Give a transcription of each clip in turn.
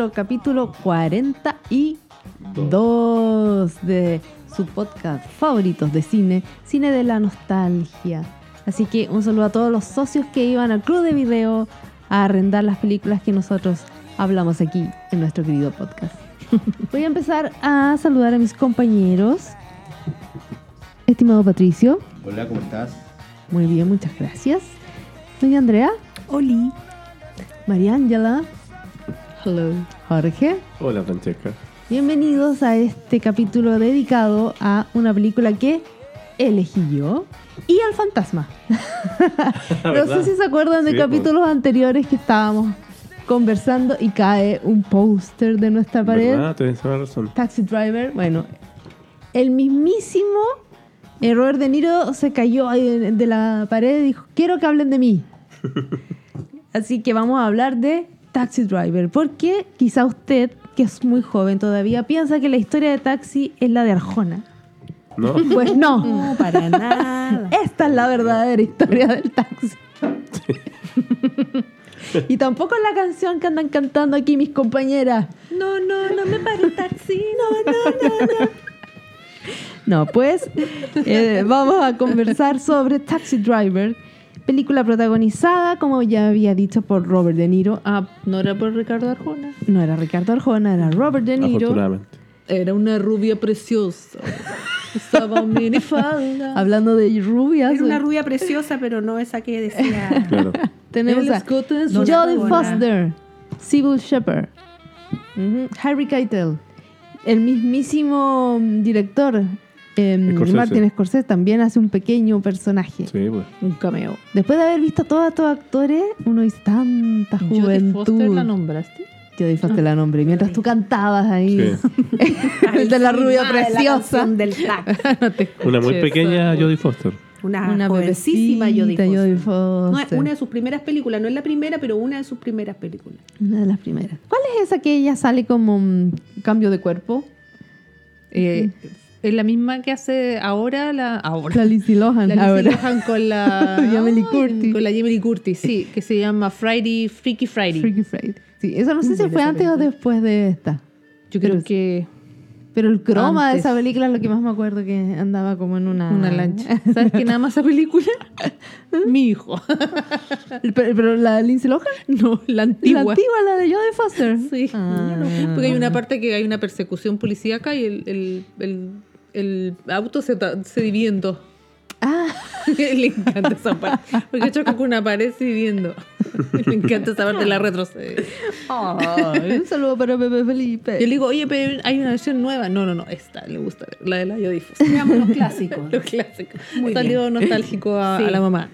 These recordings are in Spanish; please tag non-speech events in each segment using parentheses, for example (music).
Nuestro capítulo 42 de su podcast favoritos de cine, Cine de la Nostalgia. Así que un saludo a todos los socios que iban al club de video a arrendar las películas que nosotros hablamos aquí en nuestro querido podcast. (laughs) Voy a empezar a saludar a mis compañeros. Estimado Patricio, Hola, ¿cómo estás? muy bien, muchas gracias. Doña Andrea, Oli. María Ángela, hello, Jorge. Hola Francesca. Bienvenidos a este capítulo dedicado a una película que elegí yo y al fantasma. (laughs) no sé si se acuerdan de Sí, capítulos anteriores que estábamos conversando y cae un póster de nuestra pared. Razón. Taxi Driver. Bueno, el mismísimo Robert De Niro se cayó ahí de la pared y dijo, quiero que hablen de mí. (laughs) Así que vamos a hablar de Taxi Driver. Porque quizá usted, que es muy joven todavía, piensa que la historia de Taxi es la de Arjona. ¿No? (laughs) Pues no. No, para nada. Esta es la verdadera historia del taxi. (laughs) y tampoco es la canción que andan cantando aquí mis compañeras. No, no, no me pare el taxi. No, no, no, no. No, pues eh, vamos a conversar sobre Taxi Driver, película protagonizada, como ya había dicho, por Robert De Niro. Ah, No era por Ricardo Arjona. no era Ricardo Arjona, era Robert De Niro. Afortunadamente. Era una rubia preciosa. Estaba en minifalda. (laughs) Hablando de rubias, Era una rubia preciosa, pero no esa que decía. (laughs) Claro. tenemos El a Jodie. Foster, Sybil Shepherd, ujú, Harry Keitel, el mismísimo director Scorsese. Martin Scorsese también hace un pequeño personaje. Sí, pues. Un cameo. Después de haber visto a todos estos actores, uno dice tanta Jodie juventud. Foster la nombraste. Jodie Foster la nombre. Mientras tú cantabas ahí, Sí. (laughs) el de la rubia Ay, la preciosa. canción del tac. (laughs) No te Una muy pequeña Jodie Foster. Una, Una jovencísima Jodie Jodie Foster. No, una de sus primeras películas, no es la primera, pero una de sus primeras películas. Una de las primeras. ¿Cuál es esa que ella sale como mm, cambio de cuerpo? Eh, es la misma que hace ahora la. Ahora. La Lindsay Lohan. La Lindsay ahora. Lohan con la. (laughs) Jamie Curtis. Con la Jamie Curtis, sí. Que se llama Friday, Freaky Friday. Freaky Friday. Sí, eso no sé si fue antes o después de esta. Yo creo Pero- que. Pero el croma de esa película es lo que más me acuerdo que andaba como en una... Una lancha. ¿Sabes quién ama esa película? (laughs) Mi hijo. (laughs) pero, pero la de Lindsay Lohan. No, la La antigua. antigua, la de Jodie Foster. Sí. Ah. Porque hay una parte que hay una persecución policíaca y el, el, el, el auto se, se divide en dos. Ah, (laughs) Le encanta esa parte. Porque choca con una pared dividiendo. (laughs) Le encanta esa parte de la retrocede. ay, un saludo para Pepe Felipe. Yo le digo, oye, pero hay una versión nueva. No, no, no, esta le gusta, la de la Foster. Veamos los clásicos. (laughs) Los clásicos. Muy Salió nostálgico a, Sí. a la mamá.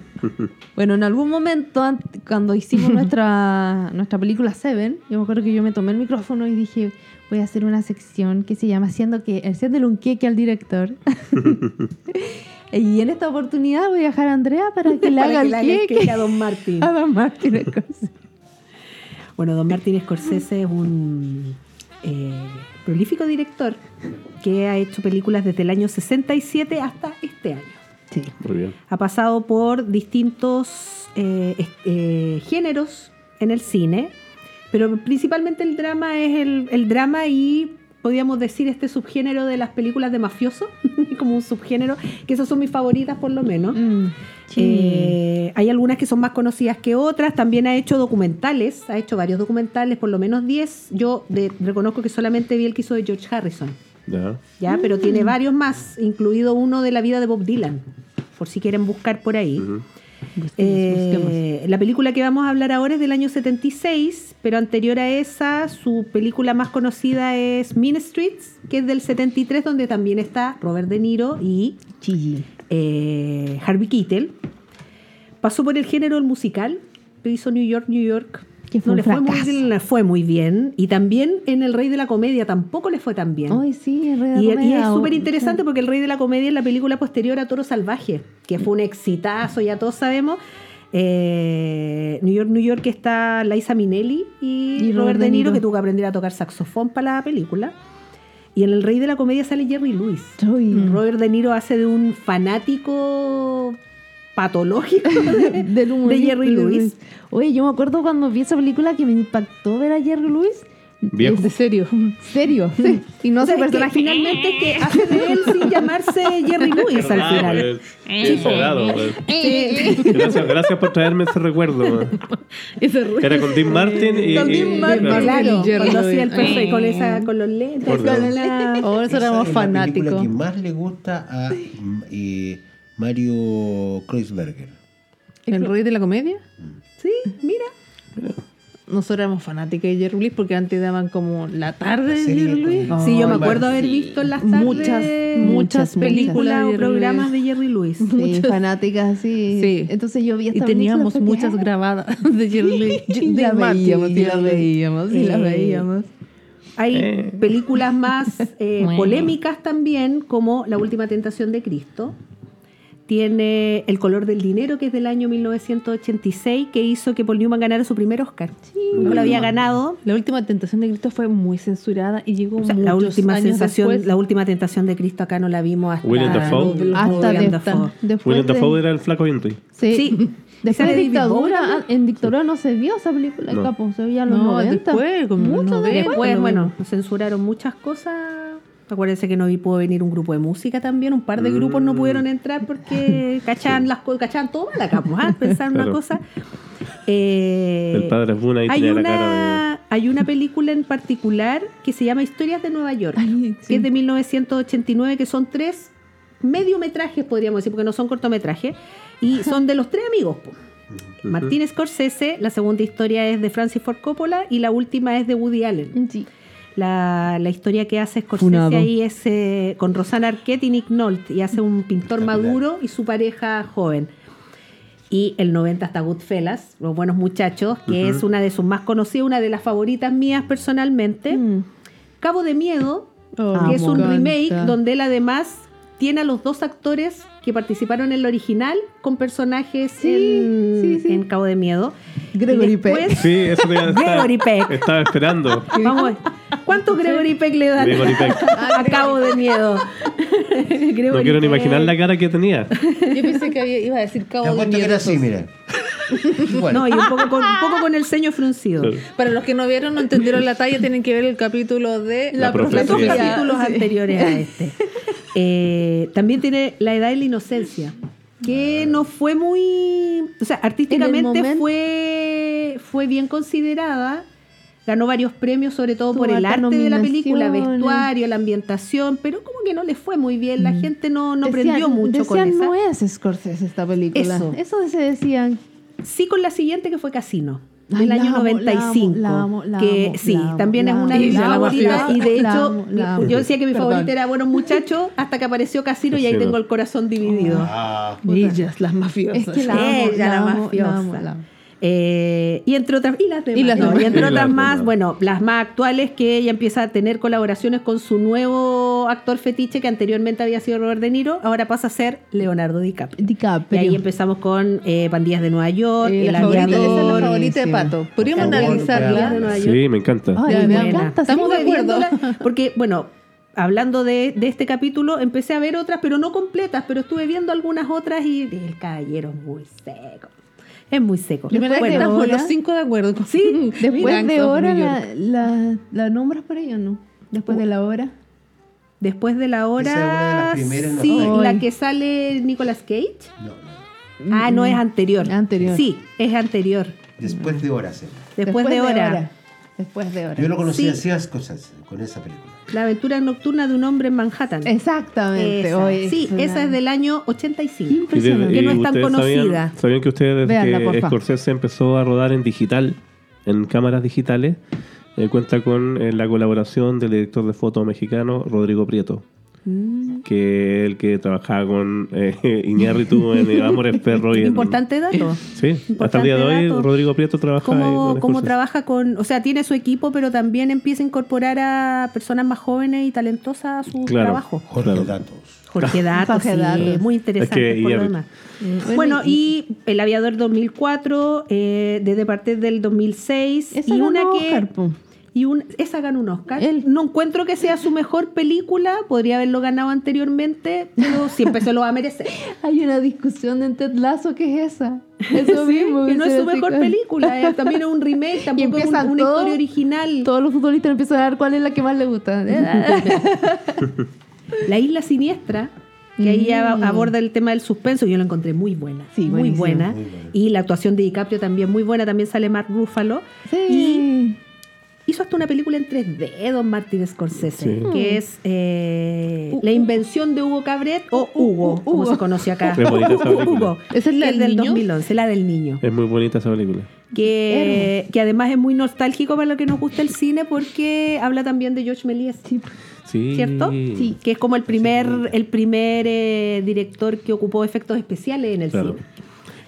Bueno, en algún momento, cuando hicimos nuestra, nuestra película Seven, yo me acuerdo que yo me tomé el micrófono y dije, voy a hacer una sección que se llama Haciendo que, haciéndole un queque al director. (laughs) y en esta oportunidad voy a dejar a Andrea para que (laughs) le Para haga que el queque a Don Martín. (laughs) a Don Martin Scorsese. Bueno, Don Martin Scorsese es un eh, prolífico director que ha hecho películas desde el año 67 hasta este año. Sí. Muy bien. Ha pasado por distintos eh, eh, géneros en el cine, pero principalmente el drama es el, el drama y podríamos decir este subgénero de las películas de mafioso, (laughs) como un subgénero, que esas son mis favoritas por lo menos. Mm, sí. Eh, hay algunas que son más conocidas que otras. También ha hecho documentales, ha hecho varios documentales, por lo menos 10. Yo de- reconozco que solamente vi el que hizo de George Harrison, Ya. ¿ya? pero tiene varios más, incluido uno de la vida de Bob Dylan, por si quieren buscar por ahí. Eh, busquemos. La película que vamos a hablar ahora es del año 76, pero anterior a esa, su película más conocida es Mean Streets, que es del 73, donde también está Robert De Niro y Gigi. eh, Harvey Keitel. pasó por el género del musical, pero hizo New York, New York. Que fue no le fue muy, bien, le fue muy bien. Y también en El Rey de la Comedia tampoco le fue tan bien. Ay, sí, el Rey de la Y, y es súper interesante porque El Rey de la Comedia es la película posterior a Toro Salvaje, que fue un exitazo, ya todos sabemos. Eh, New York, New York está Liza Minnelli y, Y Robert De Niro, que tuvo que aprender a tocar saxofón para la película. Y en El Rey de la Comedia sale Jerry Lewis. Uy. Robert De Niro hace de un fanático patológico (laughs) de, de Jerry Lewis. Oye, yo me acuerdo cuando vi esa película que me impactó ver a Jerry Lewis. Viejo. De serio. Serio. Sí. Y no O sea, su es que personaje. finalmente que hace de él sin llamarse Jerry Lewis al final. pues, qué sobrado, pues. Sí. Gracias, gracias por traerme ese recuerdo. Ese Era con Dean Martin y. Con y- Dean Martin, claro. claro, Jerry hacía el Lewis. y con, esa, con los lentes. Por con la- Ahora Esa éramos es la fanáticos. que más le gusta a mm, eh, Mario Kreuzberger. ¿El rey de la comedia? Sí, mira. Nosotros éramos fanáticos de Jerry Lewis porque antes daban como la tarde La de Jerry con- Lewis. Sí, yo me acuerdo haber visto en las tardes Muchas, muchas muchas películas o programas Lewis. de Jerry Lewis. (laughs) Sí, fanáticas, sí. Sí. Entonces yo vi Y teníamos muchas ah, grabadas de Jerry Lewis. Y De la Martin, veíamos, (laughs) y las veíamos, y la Eh, veíamos. Hay Eh. películas más eh, Bueno. polémicas también, como La Última Tentación de Cristo. Tiene El color del dinero, que es del año 1986, que hizo que Paul Newman ganara su primer Oscar. Nunca lo había ganado. La última tentación de Cristo fue muy censurada y llegó O sea, muchos la última años sensación, después. la última tentación de Cristo acá no la vimos hasta William Dafoe. Hasta William Dafoe. después William de- Dafoe era el flaco Henry. Sí. Sí. Después ¿Sale de dictadura, en dictadura no se vio esa película, No. capo, se veía en los No, 90. después, como Mucho 90. después. Bueno, mismo. censuraron muchas cosas. Acuérdense que no vi- pudo venir un grupo de música también. Un par de grupos no pudieron entrar porque (laughs) cachaban las cachaban todo mal acá, pues, ¿ah? pensaron una cosa. Eh, El padre Boone ahí hay tenía la cara una, hay una película en particular que se llama Historias de Nueva York, Ay, sí. que es de 1989, que son tres mediometrajes, podríamos decir, porque no son cortometrajes, y son de los tres amigos. Martín Scorsese, la segunda historia es de Francis Ford Coppola y la última es de Woody Allen. Sí. La, la historia que hace Scorsese Funado. ahí es eh, con Rosanna Arquette y Nick Nolte y hace un pintor maduro y su pareja joven. Y el 90 está Goodfellas, Los Buenos Muchachos, que es una de sus más conocidas, una de las favoritas mías personalmente. Mm. Cabo de Miedo, Oh, que es un remake donde él además tiene a los dos actores que participaron en el original con personajes en, sí, sí. en Cabo de Miedo. Gregory después- Peck. Sí, eso te iba a estar- Gregory Peck. Estaba esperando. (laughs) Vamos, ¿cuánto Gregory Peck le dan Gregory Peck. a Cabo de Miedo? (laughs) No quiero ni imaginar la cara que tenía. Yo pensé que había- iba a decir cabo de apuesto que era así, mira. No, y un poco con, un poco con el ceño fruncido. Claro. Para los que no vieron, no entendieron la talla, tienen que ver el capítulo de La Los profecía. dos Sí. capítulos anteriores a este. (laughs) Eh, también tiene La Edad de la Inocencia, que no fue muy. O sea, artísticamente fue, fue bien considerada. Ganó varios premios, sobre todo Tuvo por el arte de la película, vestuario, la ambientación, pero como que no le fue muy bien. La gente no, no Decían- prendió mucho con esa. no es Scorsese esta película. Eso. Eso, se decían. Sí, con la siguiente que fue Casino. Del año amo, la amo, 95. la amo, la que sí, también es una de mis favoritas. Y de la hecho, amo, la amo. yo decía que mi Perdón. favorita era Buenos Muchachos hasta que apareció Casino y ahí tengo el corazón dividido. Ah, Ellas, las mafiosas. Es que la amo, Ella, la, la amo, mafiosa. Eh, y entre otras, y las demás, Y las no, demás. y entre Y las otras más, demás. bueno, las más actuales que ella empieza a tener colaboraciones con su nuevo actor fetiche que anteriormente había sido Robert De Niro, ahora pasa a ser Leonardo DiCaprio. Y DiCaprio. ahí empezamos con eh, Pandillas de Nueva York, Eh, El la favorita, esa es la favorita de. Pato. Podríamos analizarla. Nueva York. Sí, me encanta. Ay, Ya, me veamos. encanta. Estamos de acuerdo. Porque, bueno, hablando de, de este capítulo, empecé a ver otras, pero no completas, pero estuve viendo algunas otras y el caballero es muy seco. Es muy seco. Que Bueno, estamos hora. los cinco de acuerdo. Sí, (laughs) Después de hora, la, la, la nombras por ello, ¿no? Después de la hora. después de la Esa es una de hora. las sí, la que sale Nicolas Cage. no, no. Ah, no es anterior. Anterior. Sí, es anterior. Después de horas. eh. Después, de hora. Después de hora. Yo lo conocí Sí. hacías cosas con esa película. La aventura nocturna de un hombre en Manhattan. Exactamente. Esa. Oye, sí, una- esa es del año 85. Y de-. Que no es tan conocida. Sabían, sabían que ustedes desde Véanla, que porfa. Scorsese empezó a rodar en digital, en cámaras digitales, eh, cuenta con eh, la colaboración del director de foto mexicano Rodrigo Prieto. Mm. que el que trabajaba con eh, (laughs) Iñárritu en Amores (laughs) Perro y en- Importante dato. Sí, hasta el Importante día de hoy dato. Rodrigo Prieto trabaja Cómo, con cómo trabaja con, o sea, tiene su equipo, pero también empieza a incorporar a personas más jóvenes y talentosas a su Claro. trabajo. Jorge Claro. Datos. Jorge (laughs) Datos, Jorge sí, Datos. muy interesante Es que por lo demás. Bueno, y El Aviador 2004, eh, desde parte del 2006, Esa y una que... Oscar. Y un, esa ganó un Oscar. Él. No encuentro que sea su mejor película, podría haberlo ganado anteriormente, pero siempre se lo va a merecer. (laughs) Hay una discusión en Ted Lasso que es esa. (laughs) Eso Sí, mismo. que no es su mejor película, eh, también es un remake, (laughs) tampoco es un- una historia original. Todos los futbolistas empiezan a ver cuál es la que más les gusta. La Isla Siniestra, que ahí ya Mm. aborda el tema del suspenso, yo la encontré muy buena. Sí, muy buena. Muy buena. Y la actuación de DiCaprio también muy buena, también sale Mark Ruffalo. Y sí. Hizo hasta una película en 3D, Don Martin Scorsese, Sí. que es eh, Uh, La invención de Hugo Cabret, o Uh, uh, Hugo, uh, como Hugo. se conoce acá. Es bonita esa película. Hugo. ¿Esa es la del del niño? 2011, la del niño. Es muy bonita esa película. Que, que además es muy nostálgico para lo que nos gusta el cine porque habla también de George Méliès. Sí. ¿Cierto? Sí. Que es como el primer, el primer eh, director que ocupó efectos especiales en el Claro.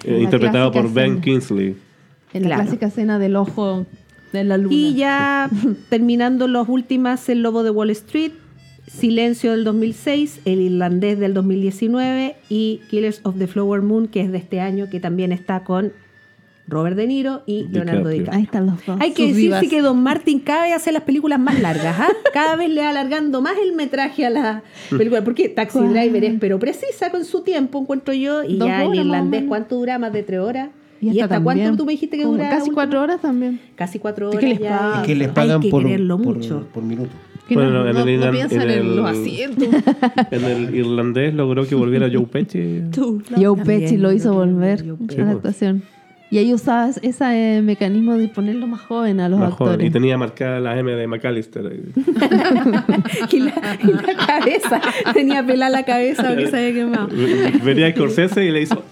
cine. Eh, interpretado por Ben. Kingsley. En la Claro. clásica escena del ojo de la luna. Y ya (laughs) terminando las últimas, El Lobo de Wall Street, Silencio del 2006, El Irlandés del 2019 y Killers of the Flower Moon, que es de este año, que también está con Robert De Niro y Leonardo DiCaprio. DiCaprio. Ahí están los dos. Hay que sus decirse que Don Martin cada vez hace las películas más largas, ¿ah? (laughs) Cada vez le va alargando más el metraje a la película. Porque Taxi ¿Cuál? Driver es pero precisa con su tiempo, encuentro yo. Y Dos ya el horas, irlandés. ¿cuánto dura? ¿Más de tres horas? Y, ¿Y, esta hasta cuánto tú me dijiste que duraba? Casi cuatro horas también. Casi cuatro ¿Qué horas. les ya. que les pagan Hay que por, quererlo por, mucho. por minuto. Que Bueno, no, en el no piensan en en, el- los asientos. (laughs) En el irlandés logró que volviera Joe Pesci. (laughs) Joe Pesci lo hizo volver a la actuación. Y ahí usaba ese mecanismo de ponerlo más joven a los Más joven. actores. Y tenía marcada la M de McAllister. (laughs) y, la, y la cabeza. Tenía pelada la cabeza porque se había quemado. Venía a Scorsese y le hizo.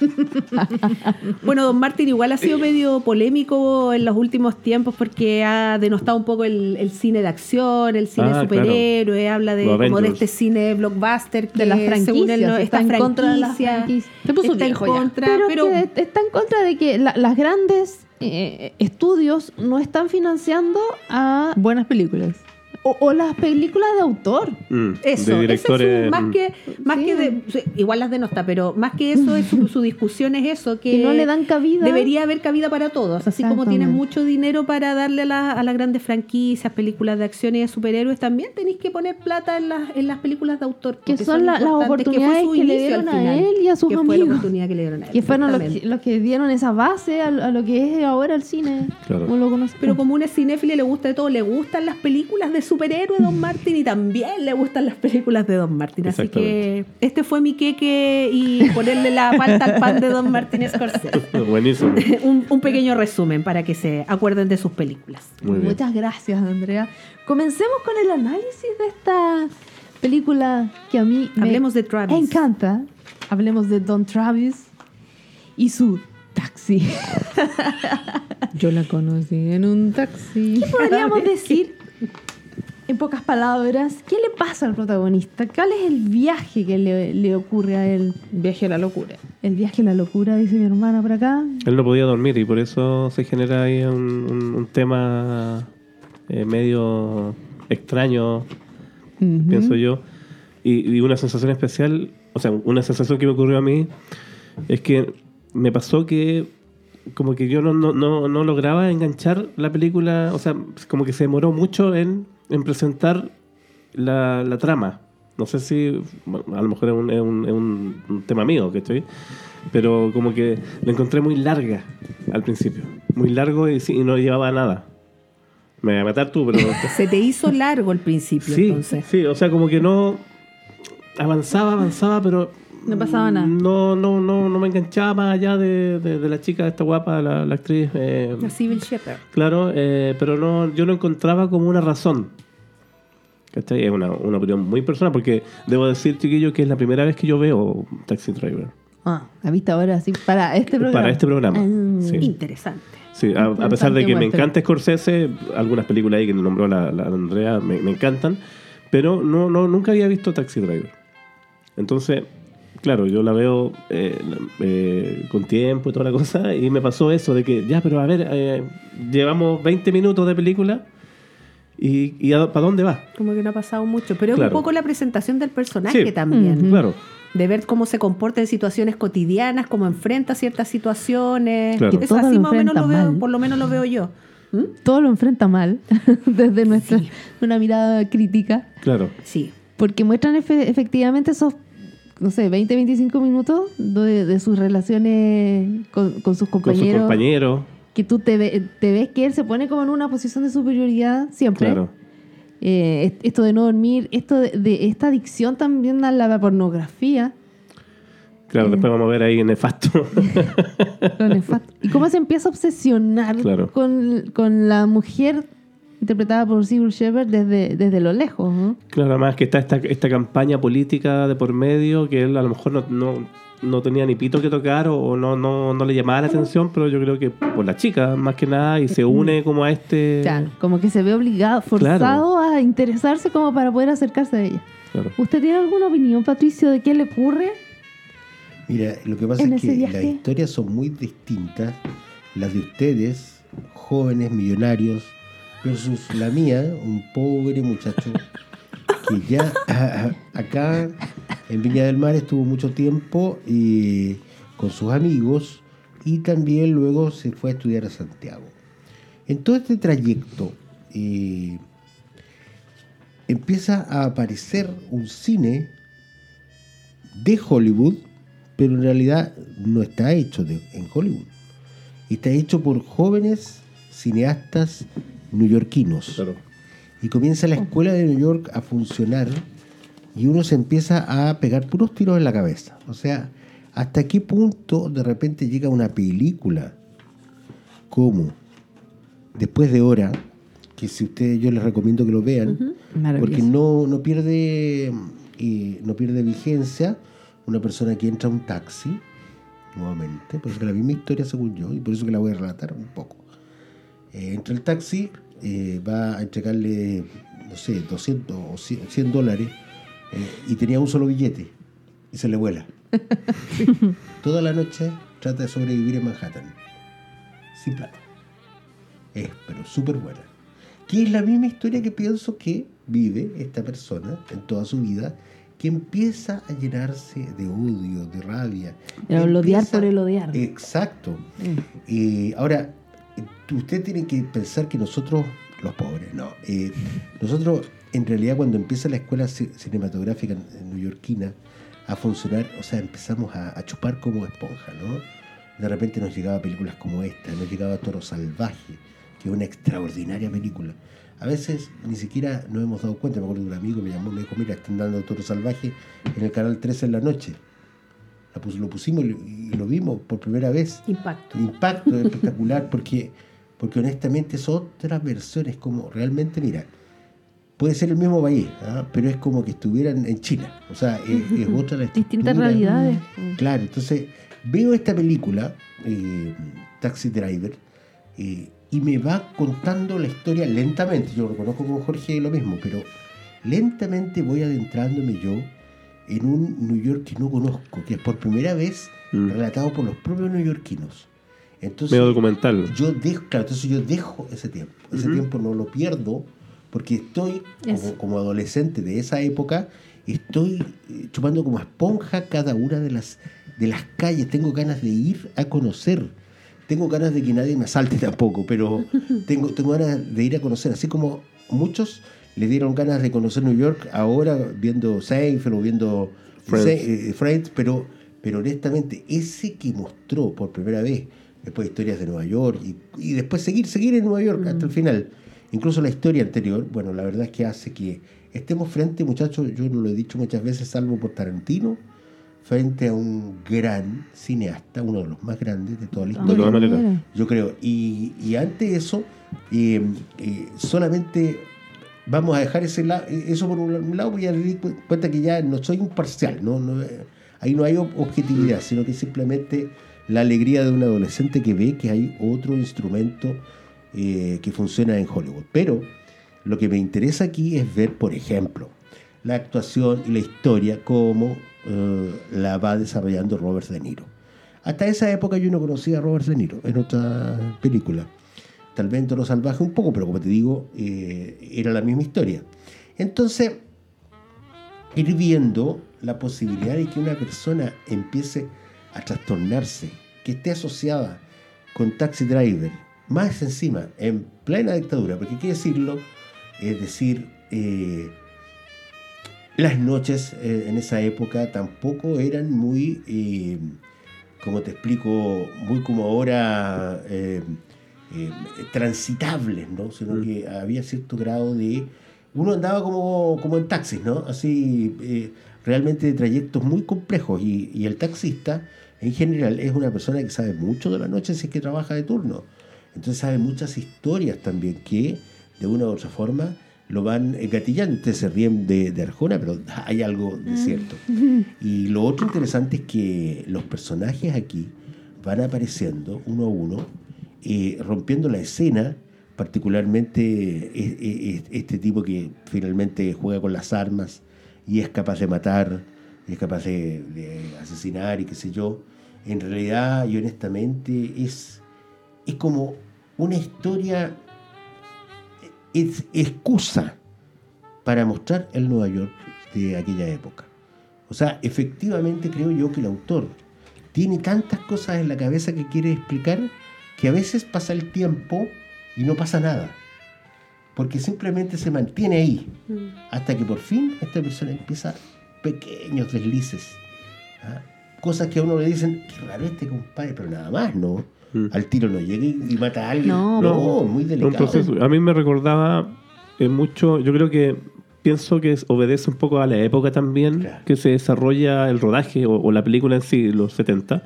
(laughs) Bueno, Don Martin igual ha sido medio polémico en los últimos tiempos porque ha denostado un poco el, el cine de acción, el cine Ah, superhéroe, habla de como de este cine blockbuster que de las según él franquicias. no- está en contra de las franquicia franquicias. Se puso está en contra, Pero, pero, que está en contra de que la- las grandes eh, estudios no están financiando a Buenas películas. O, o las películas de autor. mm, Eso, de es su- más que, más Sí. que de, igual las denosta, pero más que eso es su, (laughs) su discusión es eso, que, Que no le dan cabida. Debería haber cabida para todos, así como tienes mucho dinero para darle a, la- a las grandes franquicias, películas de acción y de superhéroes, también tenéis que poner plata en las, en las películas de autor. Que porque son la- las importantes, que fue oportunidades su que le inicio dieron al a final, él y a sus que fue la oportunidad que le dieron a él. Que fueron los que, los que dieron esa base a, a lo que es ahora el cine. Claro. Como lo conocemos. Pero como un cinéfilo le gusta de todo, le gustan las películas de superhéroes Don (laughs) Martin y también le gustan las películas de Don Martin. Así que este fue mi queque y ponerle la falta al pan de Don Martin Scorsese. (laughs) Buenísimo. (laughs) un, un pequeño resumen para que se acuerden de sus películas. Muy bien. Muchas gracias, Andrea. Comencemos con el análisis de esta película que a mí me Hablemos de Travis. encanta. Hablemos de Don Travis y su taxi. Yo la conocí en un taxi. Podríamos decir, en pocas palabras, ¿qué le pasa al protagonista? ¿Cuál es el viaje que le, le ocurre a él? Viaje a la locura. El viaje a la locura, dice mi hermana por acá. Él no podía dormir y por eso se genera ahí un, un- un tema eh, medio extraño, pienso yo. Y, y una sensación especial, o sea, una sensación que me ocurrió a mí es que me pasó que como que yo no, no, no, no lograba enganchar la película, o sea, como que se demoró mucho en, en presentar la, la trama. No sé si, a lo mejor es un, es un- es un- un tema mío, que estoy, pero como que la encontré muy larga al principio, muy largo y, y no llevaba a nada. Me voy a matar tú, pero... (laughs) Se te hizo largo el principio, Sí, entonces. sí, o sea, como que no avanzaba, avanzaba, pero No pasaba nada. No, no, no, no me enganchaba más allá de, de- de la chica, esta guapa, la, la actriz. eh, La Civil Shepherd. claro, eh, pero no, yo no encontraba como una razón. ¿Cachai? Es una, una opinión muy personal, porque debo decir, chiquillo, que es la primera vez que yo veo Taxi Driver. Ah, la vista ahora sí, para este programa. Para este programa. Ah. Sí. Interesante. Sí, a, a pesar de que me encanta Scorsese, algunas películas ahí que nombró la, la Andrea me, me encantan, Pero no, no, nunca había visto Taxi Driver. Entonces, claro, yo la veo eh, eh, con tiempo y toda la cosa, y me pasó eso de que, ya, pero a ver, eh, llevamos 20 minutos de película, y, y ¿para dónde va? Como que no ha pasado mucho. Pero es un poco la presentación del personaje Sí. también. Claro, De ver cómo se comporta en situaciones cotidianas, cómo enfrenta ciertas situaciones. Claro. Que Eso todo así lo más o menos lo enfrenta veo, mal. por lo menos lo veo yo. ¿Mm? Todo lo enfrenta mal, (laughs) desde nuestra una mirada crítica, claro. Sí. porque muestran efe- efectivamente esos, no sé, 20, 25 minutos de, de sus relaciones con, con sus Con sus compañeros. compañeros, que tú te, ve- te ves que él se pone como en una posición de superioridad siempre. claro. Eh, est- esto de no dormir, esto de, de esta adicción también a la pornografía. Claro, Eh. después vamos a ver ahí Nefasto. (laughs) lo nefasto. y cómo se empieza a obsesionar Claro. con, con la mujer interpretada por Sibyl Shepard desde, desde lo lejos. ¿no? claro, además que está esta, esta campaña política de por medio que él a lo mejor no, no, no tenía ni pito que tocar o, o no, no, no le llamaba la atención, pero yo creo que por la chica más que nada y se une como a este... Claro, como que se ve obligado, forzado a interesarse como para poder acercarse a ella. Claro. ¿Usted tiene alguna opinión, Patricio, de qué le ocurre? Mira, lo que pasa es que viaje. las historias son muy distintas, las de ustedes, jóvenes, millonarios, versus la mía, un pobre muchacho que ya acá en Viña del Mar estuvo mucho tiempo y con sus amigos y también luego se fue a estudiar a Santiago. En todo este trayecto eh, empieza a aparecer un cine de Hollywood, pero en realidad no está hecho en Hollywood. Está hecho por jóvenes cineastas neoyorquinos. Claro. Y comienza la escuela de New York a funcionar y uno se empieza a pegar puros tiros en la cabeza. O sea, ¿hasta qué punto de repente llega una película como Después de Hora, que si ustedes yo les recomiendo que lo vean, porque no, no pierde eh, no pierde vigencia una persona que entra a un taxi nuevamente, por eso que la misma historia según yo, y por eso que la voy a relatar un poco. Eh, entra el taxi, eh, va a entregarle, no sé, 200 o 100 100 dólares eh, y tenía un solo billete y se le vuela. (laughs) Toda la noche trata de sobrevivir en Manhattan, sin plata. Es, pero súper buena. Que es la misma historia que pienso que vive esta persona en toda su vida, que empieza a llenarse de odio, de rabia. El odiar por el odiar. Exacto. Eh, ahora, usted tiene que pensar que nosotros, los pobres, no. eh, nosotros, en realidad, cuando empieza la escuela ci- cinematográfica neoyorquina a funcionar, o sea, empezamos a, chupar como esponja, ¿no? De repente nos llegaba películas como esta, nos llegaba Toro Salvaje, que es una extraordinaria película. A veces ni siquiera nos hemos dado cuenta. Me acuerdo de un amigo me llamó, me dijo, mira, están dando Toro Salvaje en el canal 13 en la noche. Lo pusimos y lo- lo vimos por primera vez Impacto. impacto es (laughs) espectacular porque, porque honestamente es otra versión, es como realmente, mira, puede ser el mismo país, ¿ah? pero es como que estuvieran en China, o sea, es, es (laughs) otra la Distintas realidades. Claro, entonces veo esta película, eh, Taxi Driver, eh, y me va contando la historia lentamente. Yo reconozco con Jorge lo mismo, pero lentamente voy adentrándome yo en un New York que no conozco, que es por primera vez Mm. relatado por los propios neoyorquinos. Entonces, Medio documental. yo dejo, claro, entonces yo dejo ese tiempo. Ese tiempo no lo pierdo porque estoy como adolescente de esa época, estoy eh, chupando como esponja cada una de las, de las calles. Tengo ganas de ir a conocer. Tengo ganas de que nadie me asalte (laughs) tampoco, pero tengo, tengo ganas de ir a conocer. Así como muchos le dieron ganas de conocer New York ahora viendo Seinfeld o viendo Friends. Se- eh, Friends, pero, pero honestamente, ese que mostró por primera vez, después historias de Nueva York y, y después seguir, seguir en Nueva York hasta el final. Incluso la historia anterior, bueno, la verdad es que hace que estemos frente, muchachos, yo no lo he dicho muchas veces, salvo por Tarantino, frente a un gran cineasta, uno de los más grandes de toda la De historia. todas maneras. Yo creo. Y, y ante eso, eh, eh, solamente vamos a dejar ese la- eso por un lado, porque ya cuenta que ya no soy imparcial, ¿no? No, eh, ahí no hay ob- objetividad, sino que simplemente la alegría de un adolescente que ve que hay otro instrumento eh, que funciona en Hollywood. Pero lo que me interesa aquí es ver, por ejemplo, la actuación y la historia como eh, la va desarrollando Robert De Niro. Hasta esa época yo no conocía a Robert De Niro en otra película. Tal vez en Toro Salvaje un poco, pero como te digo, eh, era la misma historia. Entonces, ir viendo la posibilidad de que una persona empiece a trastornarse, que esté asociada con Taxi Driver, más encima, en plena dictadura, porque que decirlo, es decir, eh, las noches eh, en esa época tampoco eran muy, como te explico, muy como ahora eh, transitables, ¿no? Sino que había cierto grado de... Uno andaba como, como en taxis, ¿no? Así, eh, realmente de trayectos muy complejos y, y el taxista en general es una persona que sabe mucho de la noche si es que trabaja de turno. Entonces sabe muchas historias también que de una u otra forma lo van gatillando. Ustedes se ríen de, de Arjona, pero hay algo de cierto. Y lo otro interesante es que los personajes aquí van apareciendo uno a uno, eh, rompiendo la escena, particularmente e- e- e- este tipo que finalmente juega con las armas y es capaz de matar, es capaz de, asesinar y qué sé yo. En realidad y honestamente es, es como una historia es excusa para mostrar el Nueva York de aquella época. O sea, efectivamente creo yo que el autor tiene tantas cosas en la cabeza que quiere explicar que a veces pasa el tiempo y no pasa nada. Porque simplemente se mantiene ahí. Hasta que por fin esta persona empieza pequeños deslices. ¿ah? Cosas que a uno le dicen, qué raro este compadre, pero nada más, ¿no? Mm. Al tiro no llega y, mata a alguien. No, No, muy delicado. proceso. A mí me recordaba eh, mucho, yo creo que pienso que obedece un poco a la época también Claro. que se desarrolla el rodaje o, o la película en sí, los 70.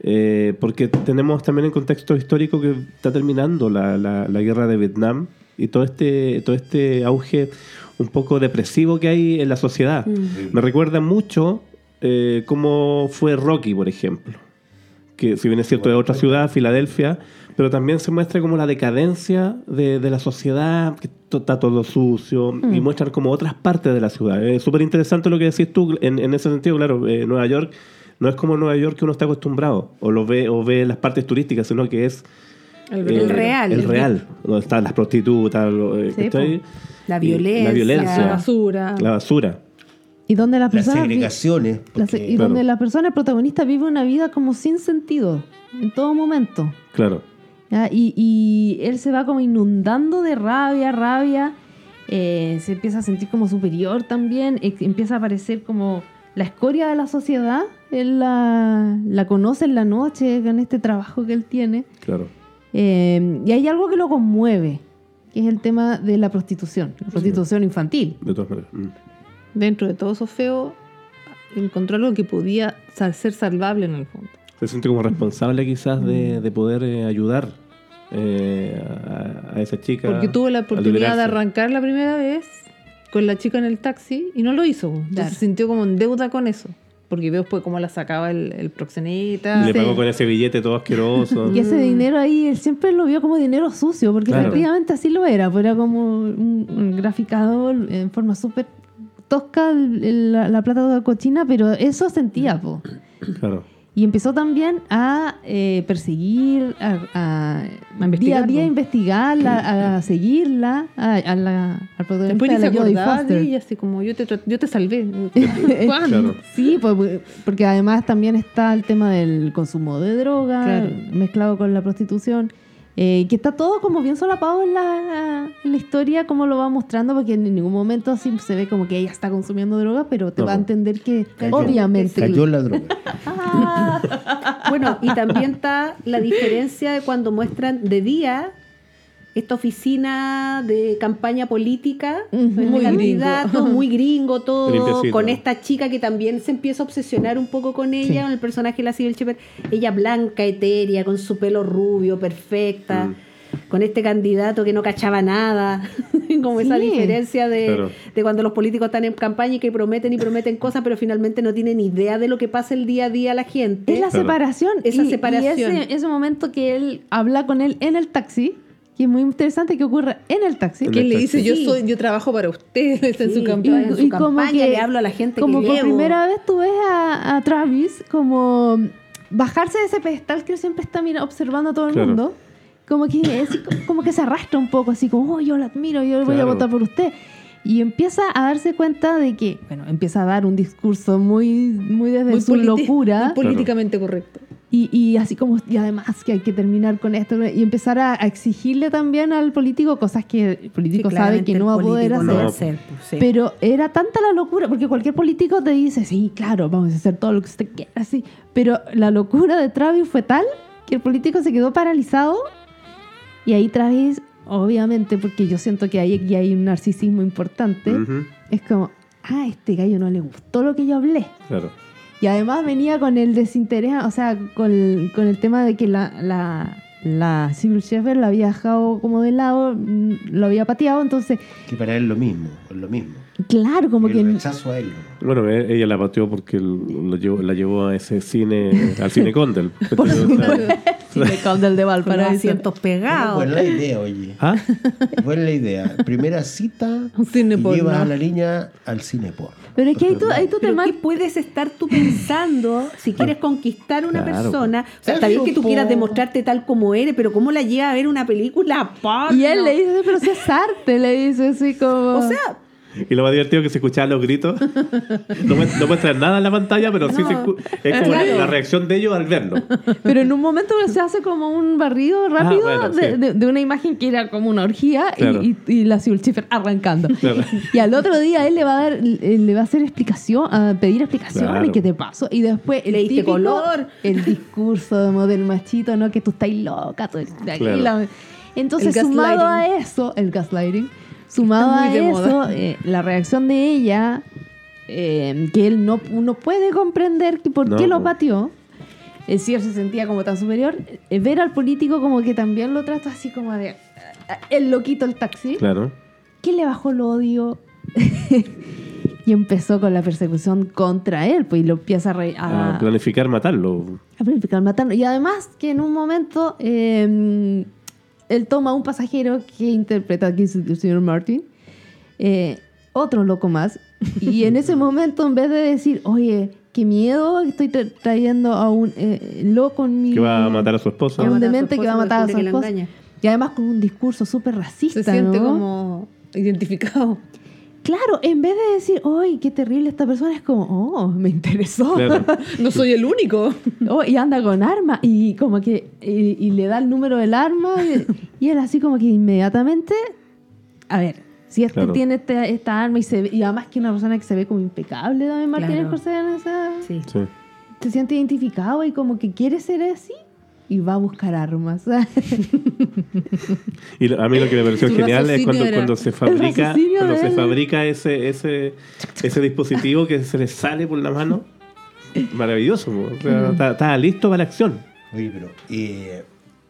Eh, porque tenemos también en contexto histórico que está terminando la, la- la guerra de Vietnam y todo este, todo este auge un poco depresivo que hay en la sociedad. Me recuerda mucho eh, cómo fue Rocky, por ejemplo que si bien es cierto de otra ciudad, Filadelfia, pero también se muestra como la decadencia de, de la sociedad, que to- está todo sucio, y muestran como otras partes de la ciudad. Es súper interesante lo que decís tú, en, en ese sentido, claro, eh, Nueva York no es como Nueva York que uno está acostumbrado, o lo ve, o ve las partes turísticas, sino que es El eh, real. El real, donde están las prostitutas, lo- eh, Sí. La violencia. La violencia. La basura. La basura. Y donde las Las personas vi- segregaciones. las- porque- y Claro. donde la persona protagonista vive una vida como sin sentido en todo momento. Claro. ¿ya? Y, y él se va como inundando de rabia, rabia, eh, se empieza a sentir como superior también, empieza a aparecer como la escoria de la sociedad, él la, la conoce en la noche con este trabajo que él tiene, Claro. Eh, y hay algo que lo conmueve, que es el tema de la prostitución, la prostitución infantil. De todas maneras. Mm. Dentro de todo eso feo, encontró algo que podía ser salvable en el fondo. Se siente como responsable quizás de, de poder eh, ayudar eh, a, a esa chica. Porque tuvo la oportunidad de arrancar la primera vez con la chica en el taxi y no lo hizo. Entonces Claro. se sintió como en deuda con eso. Porque veo después cómo la sacaba el, el proxeneta. Y le Sí. pagó con ese billete todo asqueroso. (laughs) Y ese dinero ahí, él siempre lo vio como dinero sucio, porque Claro. efectivamente así lo era, pues era como un, un graficador en forma súper tosca el- el- la, la plata toda cochina, pero eso sentía, po. Claro. Y empezó también a eh, perseguir, a, a- A investigar, día a día investigarla, a seguirla, a, a la, al protagonista Después de la Jodie Foster. ella, así como yo te, yo te salvé. (laughs) ¿Cuándo? Claro. Sí, pues, porque además también está el tema del consumo de droga Claro. mezclado con la prostitución, eh, que está todo como bien solapado en la, en la historia, como lo va mostrando, porque en ningún momento así se ve como que ella está consumiendo droga, pero te No, va a entender que Cayó. obviamente... Cayó la droga. (laughs) Bueno, y también está la diferencia de cuando muestran de día esta oficina de campaña política, de Muy candidatos, gringo. muy (laughs) gringo todo, Limpiecito. con esta chica que también se empieza a obsesionar un poco con ella, Sí. con el personaje de la Civil Shepherd, ella blanca, etérea, con su pelo rubio, perfecta, Mm. con este candidato que no cachaba nada, (laughs) como esa diferencia de, Claro. de cuando los políticos están en campaña y que prometen y prometen (laughs) cosas, pero finalmente no tienen idea de lo que pasa el día a día a la gente. Es la Claro. separación. Esa Y- y separación. ese, ese momento que él habla con él en el taxi, que es muy interesante que ocurra en el taxi. En Que él le el dice, taxi. yo soy, yo trabajo para usted, (laughs) está en su y- campaña. en su como campaña le hablo a la gente como que por llevo. primera vez tú ves a, a Travis como bajarse de ese pedestal que siempre está mira, observando a todo el Claro. mundo. Como que, es, como que se arrastra un poco, así como, oh, yo lo admiro, yo voy a votar por usted. Y empieza a darse cuenta de que, bueno, empieza a dar un discurso muy, muy desde Muy su locura. muy políticamente correcto. Y, y así como, y además que hay que terminar con esto y empezar a, a exigirle también al político cosas que el político Sí, sabe que no va a poder hacer. no va a No. hacer, pues, sí. Pero era tanta la locura, porque cualquier político te dice, sí, claro, vamos a hacer todo lo que usted quiera, así. Pero la locura de Travis fue tal que el político se quedó paralizado y ahí Travis, obviamente, porque yo siento que ahí aquí hay un narcisismo importante, Ujú, es como, ah, este gallo no le gustó lo que yo hablé. Claro. Y además venía con el desinterés, o sea, con con el tema de que la, la, la Sheffield la había dejado como de lado, mm, lo había pateado, entonces, Que para él lo mismo, es lo mismo. Claro, como el que... rechazo a él. ¿no? Bueno, e- ella la pateó porque lo llevó- la llevó a ese cine, al cine Condel. (laughs) Por me Condel de Valparaíso. asientos pegados. Buena la idea, oye. ¿Ah? Buena la idea. Primera cita Un cine y llevas a la niña al cine porno. Pero es que ahí tú, ahí tú te ¿qué puedes estar tú pensando si quieres conquistar a una Claro. persona? O sea, está bien que tú quieras demostrarte tal como eres, pero ¿cómo la lleva a ver una película porno? Y él le dice, pero si es arte, le dice así como... O sea, Y lo más divertido es que se escuchaban los gritos. No, no muestran nada en la pantalla, pero sí se es como Claro. la reacción de ellos al verlo. Pero en un momento se hace como un barrido rápido bueno, de, sí. de- de una imagen que era como una orgía y- Claro. y, y la Civil Schiffer arrancando. Claro. Y al otro día él le va a dar, le va a hacer explicación, a pedir explicaciones, Claro. ¿qué te pasó? Y después el Le color. el discurso de del machito, ¿no? Que tú estás loca, tú de aquí, Claro. la- Entonces, sumado a eso, el gaslighting, sumado a eso, eh, la reacción de ella, eh, que él no, no puede comprender que por No, qué lo po. pateó. El sí se sentía como tan superior. eh, Ver al político como que también lo trata así como de... eh, El loquito el taxi. Claro. que le bajó el odio (laughs) y empezó con la persecución contra él, pues y lo empieza a, re- A a, planificar matarlo. a planificar matarlo. Y además que en un momento eh, él toma un pasajero que interpreta aquí el señor Martin, eh, otro loco más, y en ese (laughs) momento en vez de decir, oye, qué miedo, estoy tra- trayendo a un eh, loco en mi... Que va a matar a su esposa. a un demente que va a matar a su esposa. Y además con un discurso súper racista, Se siente ¿no? como identificado. Claro, en vez de decir, ¡ay, qué terrible esta persona! Es como, ¡oh, me interesó! Claro. (laughs) No soy el único. (laughs) Oh, y anda con arma. Y como que, y, y le da el número del arma. Y, y él así como que inmediatamente, a ver, si este Claro. tiene este- esta arma y se ve- y además que una persona que se ve como impecable también Martínez Claro. Scorsese en esa, sí. Sí. se siente identificado y como que quiere ser así y va a buscar armas. (laughs) Y a mí lo que me pareció genial es cuando, cuando se fabrica, cuando se fabrica ese, ese, ese dispositivo que se le sale por la mano. Maravilloso. O sea, está, está listo para la acción. Oye, pero eh,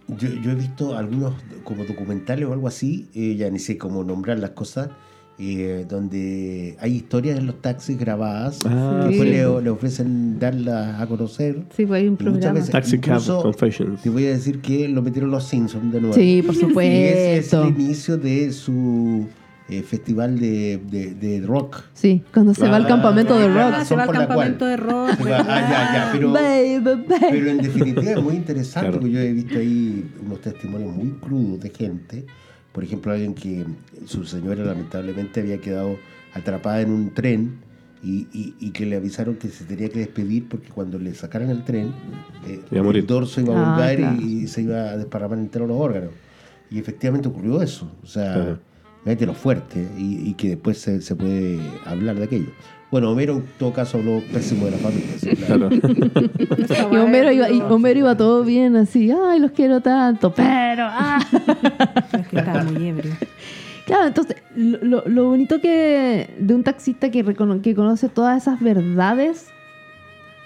yo, yo he visto algunos como documentales o algo así, eh, ya ni sé cómo nombrar las cosas, eh, donde hay historias en los taxis grabadas, Ah, que después sí. le, le ofrecen darlas a conocer. Sí, pues hay un programa. veces- Taxi Cab Incluso- Confessions. Te voy a decir que lo metieron los Simpsons de nuevo. sí, por (laughs) Y ese es supuesto. el inicio de su eh, festival de, de- de rock. Sí, cuando se va al Ah, campamento de rock. Ah, se va al campamento de rock. Va- ah, ya, ya, pero- Baby, baby. Pero en definitiva es muy interesante Claro. porque yo he visto ahí unos testimonios muy crudos de gente. Por ejemplo, alguien que su señora lamentablemente había quedado atrapada en un tren y, y- y que le avisaron que se tenía que despedir porque cuando le sacaran el tren, eh, el dorso iba a Ah, claro. y, se iba a desparramar entero los órganos. Y efectivamente ocurrió eso. O sea, Claro. Mételo lo fuerte y, y que después se, se puede hablar de aquello. Bueno, Homero en todo caso habló pésimo de la familia. claro. (laughs) Y Homero iba, y Homero iba todo bien, así, ay, los quiero tanto, pero... ah". Es que estaba muy ebrio. Claro, entonces, lo, bonito que de un taxista que, recono- que conoce todas esas verdades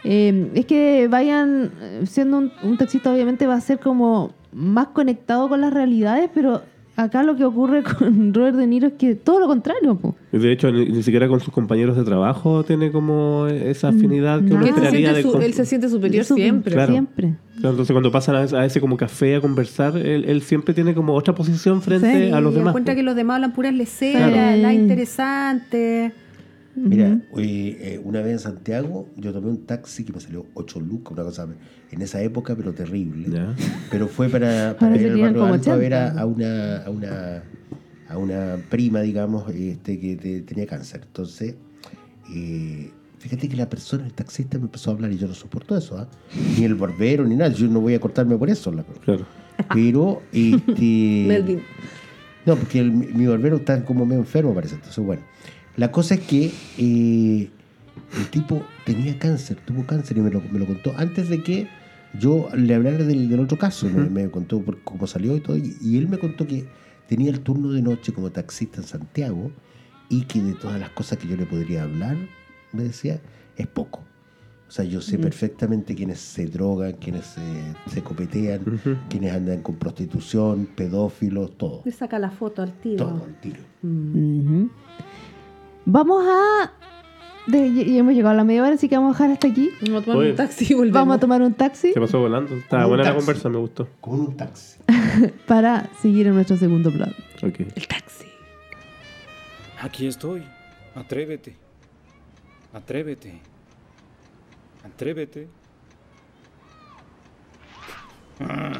eh, es que vayan eh, siendo un, un taxista, obviamente va a ser como más conectado con las realidades, pero acá lo que ocurre (laughs) con Robert De Niro es que todo lo contrario, po. Y De hecho, ni, ni siquiera con sus compañeros de trabajo tiene como esa afinidad que uno él, se esperaría siente de su- con- él se siente superior Súper- siempre. Claro. Siempre. Entonces, cuando pasan a ese, a ese como café a conversar, él, él siempre tiene como otra posición frente Sí, a los Y demás. encuentra po. que los demás hablan puras leceras, Claro. nada interesante. Mira, eh, una vez en Santiago yo tomé un taxi que me salió 8 lucas, una cosa en esa época, pero terrible. Pero fue para, para ir al barrio alto a ver a, 80. a una, a, una, a una prima, digamos, este, que te- tenía cáncer. Entonces, eh, fíjate que la persona, el taxista, me empezó a hablar y yo no soporto eso, ¿ah? Ni el barbero, ni nada. Yo no voy a cortarme por eso. la- Claro. Pero, este... (laughs) Melvin. No, porque el- mi barbero está como medio enfermo, parece. Entonces, bueno. La cosa es que eh, el tipo tenía cáncer, tuvo cáncer y me lo, me lo contó antes de que yo le hablara del, del otro caso. Me, me contó por cómo salió y todo. Y, y él me contó que tenía el turno de noche como taxista en Santiago y que de todas las cosas que yo le podría hablar, me decía, es poco. O sea, yo sé perfectamente quiénes se drogan, quiénes se, se copetean, quiénes andan con prostitución, pedófilos, todo. Le saca la foto al tiro. Todo al tiro. Ujú. Vamos a. de- ya hemos llegado a la media hora, así que vamos a dejar hasta aquí. Vamos a tomar Oye. un taxi y volvemos. Vamos a tomar un taxi Se pasó volando. Estaba buena la conversa, me gustó. Con un taxi. (laughs) para seguir en nuestro segundo plan. Ok. El taxi. Aquí estoy. Atrévete. Atrévete. Atrévete. Ah,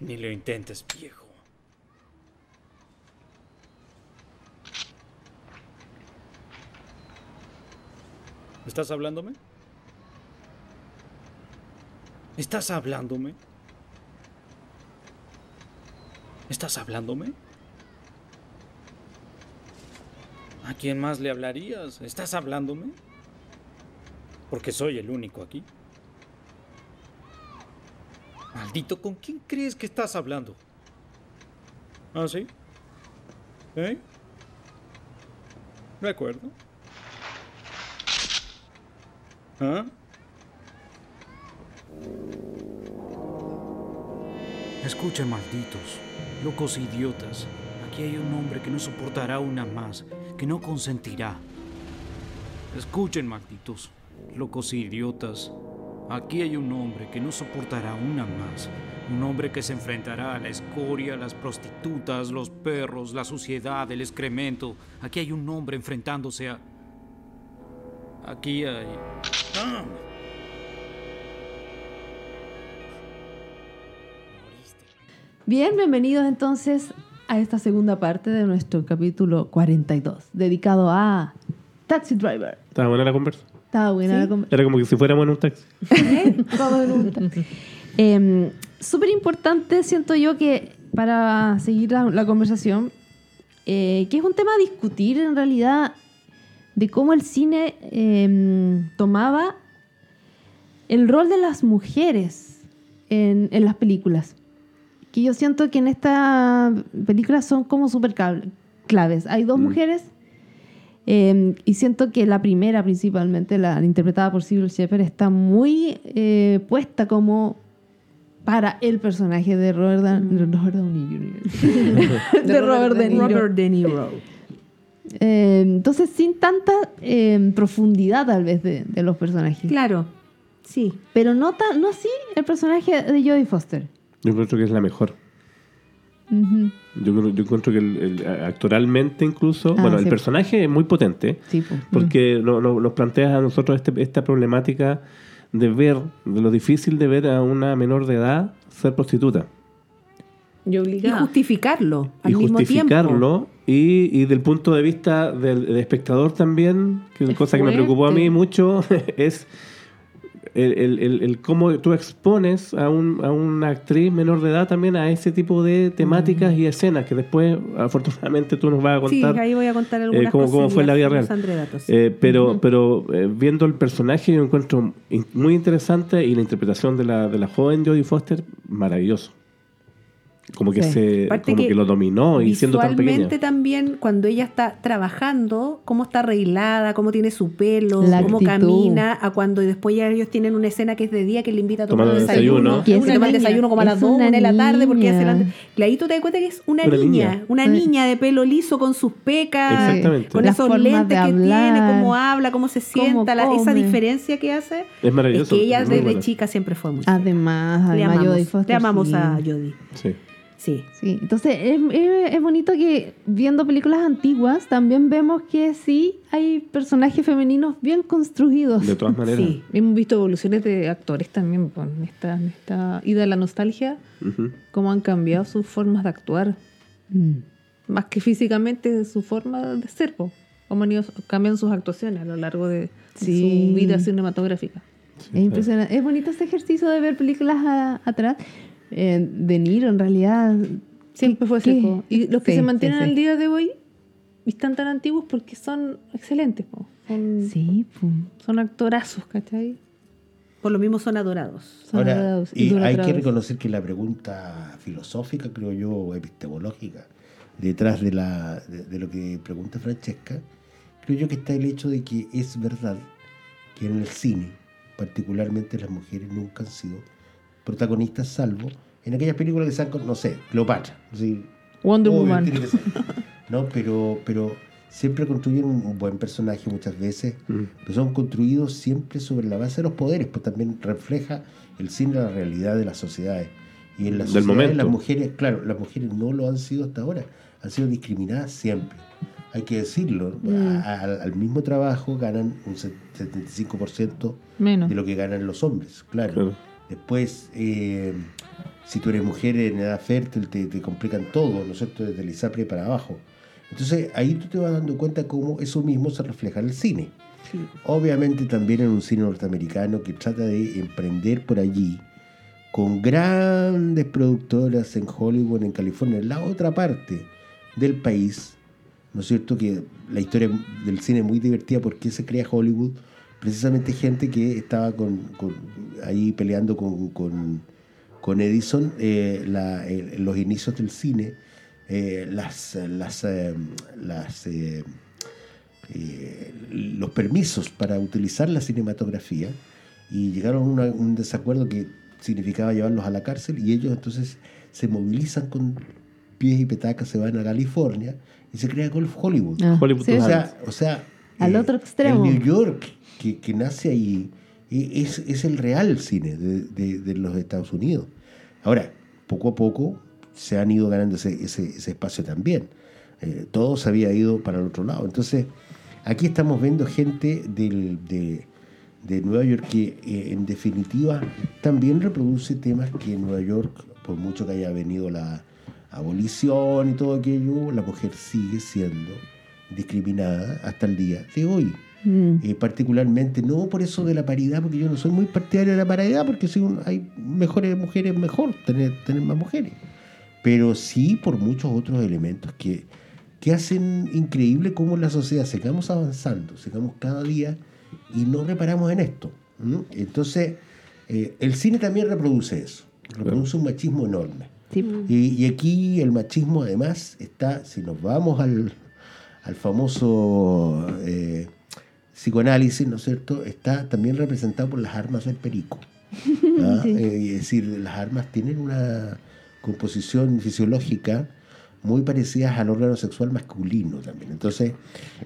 ni lo intentes, viejo. ¿Estás hablándome? ¿Estás hablándome? ¿Estás hablándome? ¿A quién más le hablarías? ¿Estás hablándome? Porque soy el único aquí. Maldito, ¿con quién crees que estás hablando? ¿Ah, sí? ¿Eh? De acuerdo. ¿Ah? Escuchen, malditos, locos idiotas. Aquí hay un hombre que no soportará una más, que no consentirá. Escuchen, malditos, locos idiotas. Aquí hay un hombre que no soportará una más. Un hombre que se enfrentará a la escoria, las prostitutas, los perros, la suciedad, el excremento. Aquí hay un hombre enfrentándose a... Aquí hay... ¡Ah! Bien, bienvenidos entonces a esta segunda parte de nuestro capítulo 42, dedicado a Taxi Driver. Estaba buena la conversa. Estaba buena la conversación. Era como que si fuéramos en un taxi. Todo en un taxi. (laughs) Em, Súper importante, siento yo que para seguir la, la conversación, eh, que es un tema a discutir en realidad de cómo el cine em, tomaba el rol de las mujeres en, en las películas. Que yo siento que en esta película son como súper claves. Hay dos mujeres eh, y siento que la primera, principalmente, la interpretada por Sybil Shepherd, está muy eh, puesta como para el personaje de Robert, Da- Robert Downey Jr. (laughs) (laughs) de Robert De Niro. Robert De Niro. Eh, entonces, sin tanta eh, profundidad, tal vez, de, de los personajes. Claro, sí. Pero no, tan, no así el personaje de Jodie Foster. Yo encuentro que es la mejor. Yo, creo- yo encuentro que el- el- actoralmente incluso, Ah, bueno, el personaje es muy potente, Sí, po. porque no- no- nos plantea a nosotros este- esta problemática de ver, de lo difícil de ver a una menor de edad ser prostituta. Y justificarlo al y mismo tiempo. Y, y del punto de vista del, del espectador también, que es Es cosa que me preocupó a mí mucho, (laughs) es el, el- el- el cómo tú expones a, un- a una actriz menor de edad también a ese tipo de temáticas y escenas que después, afortunadamente, tú nos vas a Sí, contar. ahí voy a contar algunas eh, cómo- cómo fue la vida real. Eh, pero pero eh, viendo el personaje yo encuentro muy interesante y la interpretación de la, de la joven Jodie Foster maravilloso. Como que Sí. se como que, que lo dominó y siendo tan pequeña. Visualmente también, cuando ella está trabajando, cómo está arreglada, cómo tiene su pelo, La cómo actitud. camina, a cuando después ya ellos tienen una escena que es de día que le invita a tomar Tomando desayuno, desayuno. que Que se es toma el desayuno como a las es 2 una de la tarde porque hace la... Y ahí tú te das cuenta que es una, Una niña, niña. una Sí. niña de pelo liso con sus pecas, Exactamente. con Las esos lentes que tiene, cómo habla, cómo se cómo sienta, la- esa diferencia que hace. Es Es maravilloso. que ella es desde buena. chica siempre fue muy... Además, le además amamos, Jodie Foster, le amamos a Jodie. Sí. Sí. Sí, entonces es, es- es bonito que viendo películas antiguas también vemos que sí hay personajes femeninos bien construidos. De todas maneras. Sí. Hemos visto evoluciones de actores también con esta, esta ida a la nostalgia, Ujú. cómo han cambiado sus formas de actuar, Mm. más que físicamente su forma de ser, po. cómo han ido cambiando sus actuaciones a lo largo de Sí. su vida cinematográfica. Es impresionante. Es bonito este ejercicio de ver películas a- atrás. Eh, de Niro, en realidad. Siempre fue ¿qué? seco. Y los que Sí, se mantienen sí, sí. al día de hoy y están tan antiguos porque son excelentes, po. Son, Sí, pum. son actorazos, ¿cachai? Por lo mismo son adorados. Son Ahora, adorados, y hay que reconocer que la pregunta filosófica, creo yo, epistemológica, detrás de, la, de, de lo que pregunta Francesca, creo yo que está el hecho de que es verdad que en el cine, particularmente las mujeres nunca han sido protagonistas, salvo en aquellas películas que se han, con- no sé, Cleopatra. Wonder obvio, Woman. tiene que ser. (laughs) ¿no? Pero, pero siempre construyen un, buen personaje muchas veces, Mm. pero son construidos siempre sobre la base de los poderes, pues también refleja el cine la realidad de las sociedades. Y en las Del sociedades momento. las mujeres, claro, las mujeres no lo han sido hasta ahora, han sido discriminadas siempre. Hay que decirlo, Mm. a- a- al mismo trabajo ganan un set- 75% Menos. de lo que ganan los hombres, claro. Claro. Después, eh, si tú eres mujer en edad fértil, te, te complican todo, ¿no es cierto? Desde el ISAPRE para abajo. Entonces, ahí tú te vas dando cuenta cómo eso mismo se refleja en el cine. Obviamente también en un cine norteamericano que trata de emprender por allí con grandes productoras en Hollywood, en California, en la otra parte del país, ¿no es cierto? Que la historia del cine es muy divertida porque se crea Hollywood, precisamente gente que estaba con, con- ahí peleando con, con- con Edison eh, la- eh, en los inicios del cine, eh, las, las, eh, las, eh, eh, los permisos para utilizar la cinematografía y llegaron a una- un desacuerdo que significaba llevarlos a la cárcel y ellos entonces se movilizan con pies y petacas, se van a California y se crea Golf Hollywood. Ah, Hollywood sí. O sea, o sea Al eh, otro extremo. El New York, que, nace ahí, eh, es, es el real cine de, de- los Estados Unidos. Ahora, poco a poco se han ido ganando ese, ese- ese espacio también. Eh, todo se había ido para el otro lado. Entonces, aquí estamos viendo gente de, de Nueva York que, eh, en definitiva, también reproduce temas que en Nueva York, por mucho que haya venido la abolición y todo aquello, la mujer sigue siendo discriminada hasta el día de hoy. Mm. Eh, particularmente, no por eso de la paridad, porque yo no soy muy partidario de la paridad, porque si un- hay mejores mujeres, mejor tener, tener más mujeres. Pero sí por muchos otros elementos que, que hacen increíble cómo en la sociedad sigamos avanzando, sigamos cada día y no reparamos en esto. Entonces, eh, el cine también reproduce eso, reproduce un machismo enorme. Sí. Y, y aquí el machismo además está, si nos vamos al, al famoso eh, psicoanálisis, ¿no es cierto?, está también representado por las armas del perico. ¿ah? (laughs) Eh, es decir, las armas tienen una composición fisiológica muy parecidas al órgano sexual masculino también. Entonces,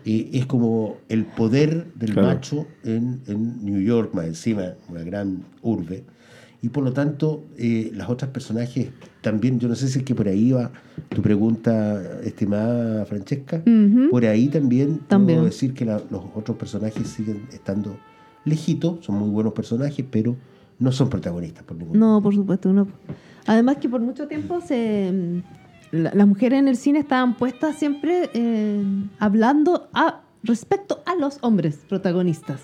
eh, es como el poder del Claro. macho en, en New York, más encima, una gran urbe. Y por lo tanto, eh, las otras personajes también, yo no sé si es que por ahí va tu pregunta, estimada Francesca, por ahí también, También. puedo decir que la- los otros personajes siguen estando lejitos, son muy buenos personajes, pero no son protagonistas por ningún No, por supuesto, no. Además que por mucho tiempo se la- las mujeres en el cine estaban puestas siempre eh, hablando a, respecto a los hombres protagonistas.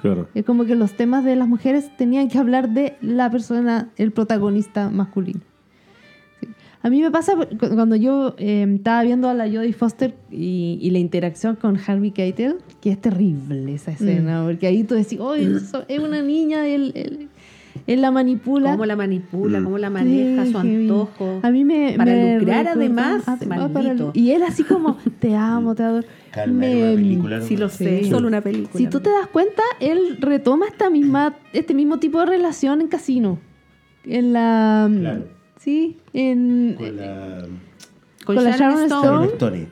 Claro. Es como que los temas de las mujeres tenían que hablar de la persona, el protagonista masculino. A mí me pasa cu- cuando yo eh, estaba viendo a la Jodie Foster y, y la interacción con Harvey Keitel, que es terrible esa escena, porque ahí tú decís, oh, eso es una niña, el-". él la manipula. Cómo la manipula, Mm. cómo la maneja, Sí, su antojo. A mí me. Para me lucrar, además, además para maldito. lu- y él así como, te amo, te adoro. Calma, Me- era una película. Sí, ¿no? lo sé, Sí. solo una película. Si tú te das cuenta, él retoma esta misma, este mismo tipo de relación en Casino. En la. Claro. Sí, en. Con la... con la Sharon Sharon Stone. Stone.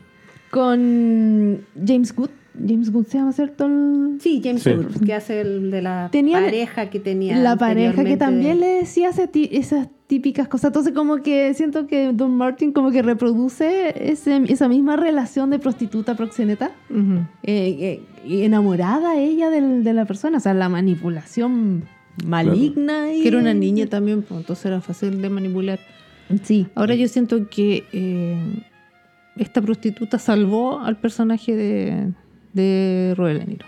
Con James Good. James Good se llama, ¿cierto? El- Sí, James Sí. Wood, que hace el de la pareja que tenía. La pareja que también le decía esas típicas cosas. Entonces, como que siento que Don Martin como que reproduce ese- esa misma relación de prostituta proxeneta. Eh, eh, y enamorada ella del- de la persona. O sea, la manipulación maligna. y- Que era una niña también, pues, entonces era fácil de manipular. Sí. Ahora yo siento que eh, esta prostituta salvó al personaje de, de Robert De Niro.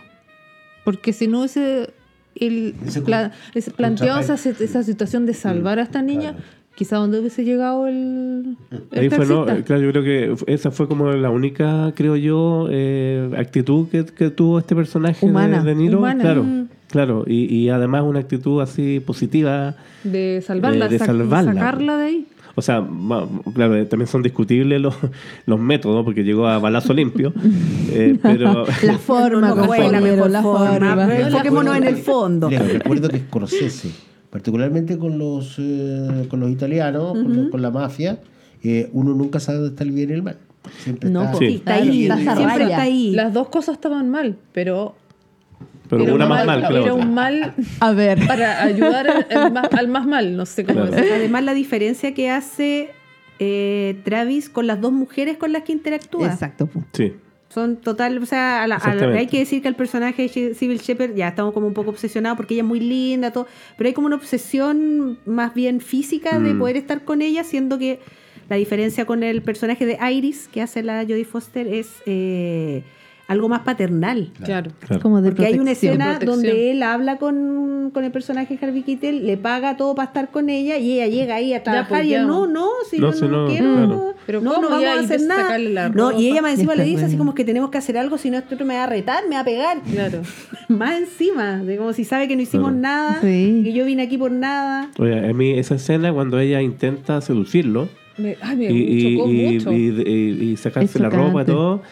Porque si no hubiese él pla- planteado esa, esa situación de salvar a esta niña, Claro. quizá donde hubiese llegado el, el Ahí fue, no, eh, claro, yo creo que esa fue como la única, creo yo, eh, actitud que, que tuvo este personaje Humana, de, de Niro. humana. Claro, Mm. Claro. Y, y además una actitud así positiva. de salvarla, de sac- salvarla. sacarla de ahí. O sea, claro, también son discutibles los, los métodos, porque llegó a balazo limpio. (laughs) eh, pero La (laughs) forma, no, fue la mejor la forma, enfoquémonos en el fondo. Les recuerdo que Scorsese, particularmente con los, eh, con los italianos, con, los- con la mafia, eh, uno nunca sabe dónde está el bien y el mal. Siempre No, está, pues, Sí. Está ahí, siempre está ahí. Las dos cosas estaban mal, pero, pero una un más mal que la era otra. un mal A ver. para ayudar al, al más, al más mal, no sé cómo Claro. decirlo. Además, la diferencia que hace eh, Travis con las dos mujeres con las que interactúa. Exacto. Sí. Son total, o sea, a la- a la- Exactamente. hay que decir que el personaje de Civil Shepherd ya estamos como un poco obsesionados porque ella es muy linda, todo, pero hay como una obsesión más bien física de Mm. poder estar con ella, siendo que la diferencia con el personaje de Iris que hace la Jodie Foster es eh, algo más paternal. Claro. Claro. Como de Porque hay una escena Protección. donde él habla con, con el personaje Harvey Keitel, le paga todo para estar con ella y ella llega ahí a trabajar pues, y él ya. no, no, si No, yo si no, no, quiero, claro. Pero no, no vamos Ya, a hacer nada. No, y ella más encima Ya le (laughs) dice así como que tenemos que hacer algo, si no otro me va a retar, me va a pegar. Claro. (laughs) Más encima, de como si sabe que no hicimos Claro. nada, Sí. que yo vine aquí por nada. Oye, a mí esa escena cuando ella intenta seducirlo Me, ay, me y, y, chocó y- mucho. y- y- y sacarse la ropa y todo.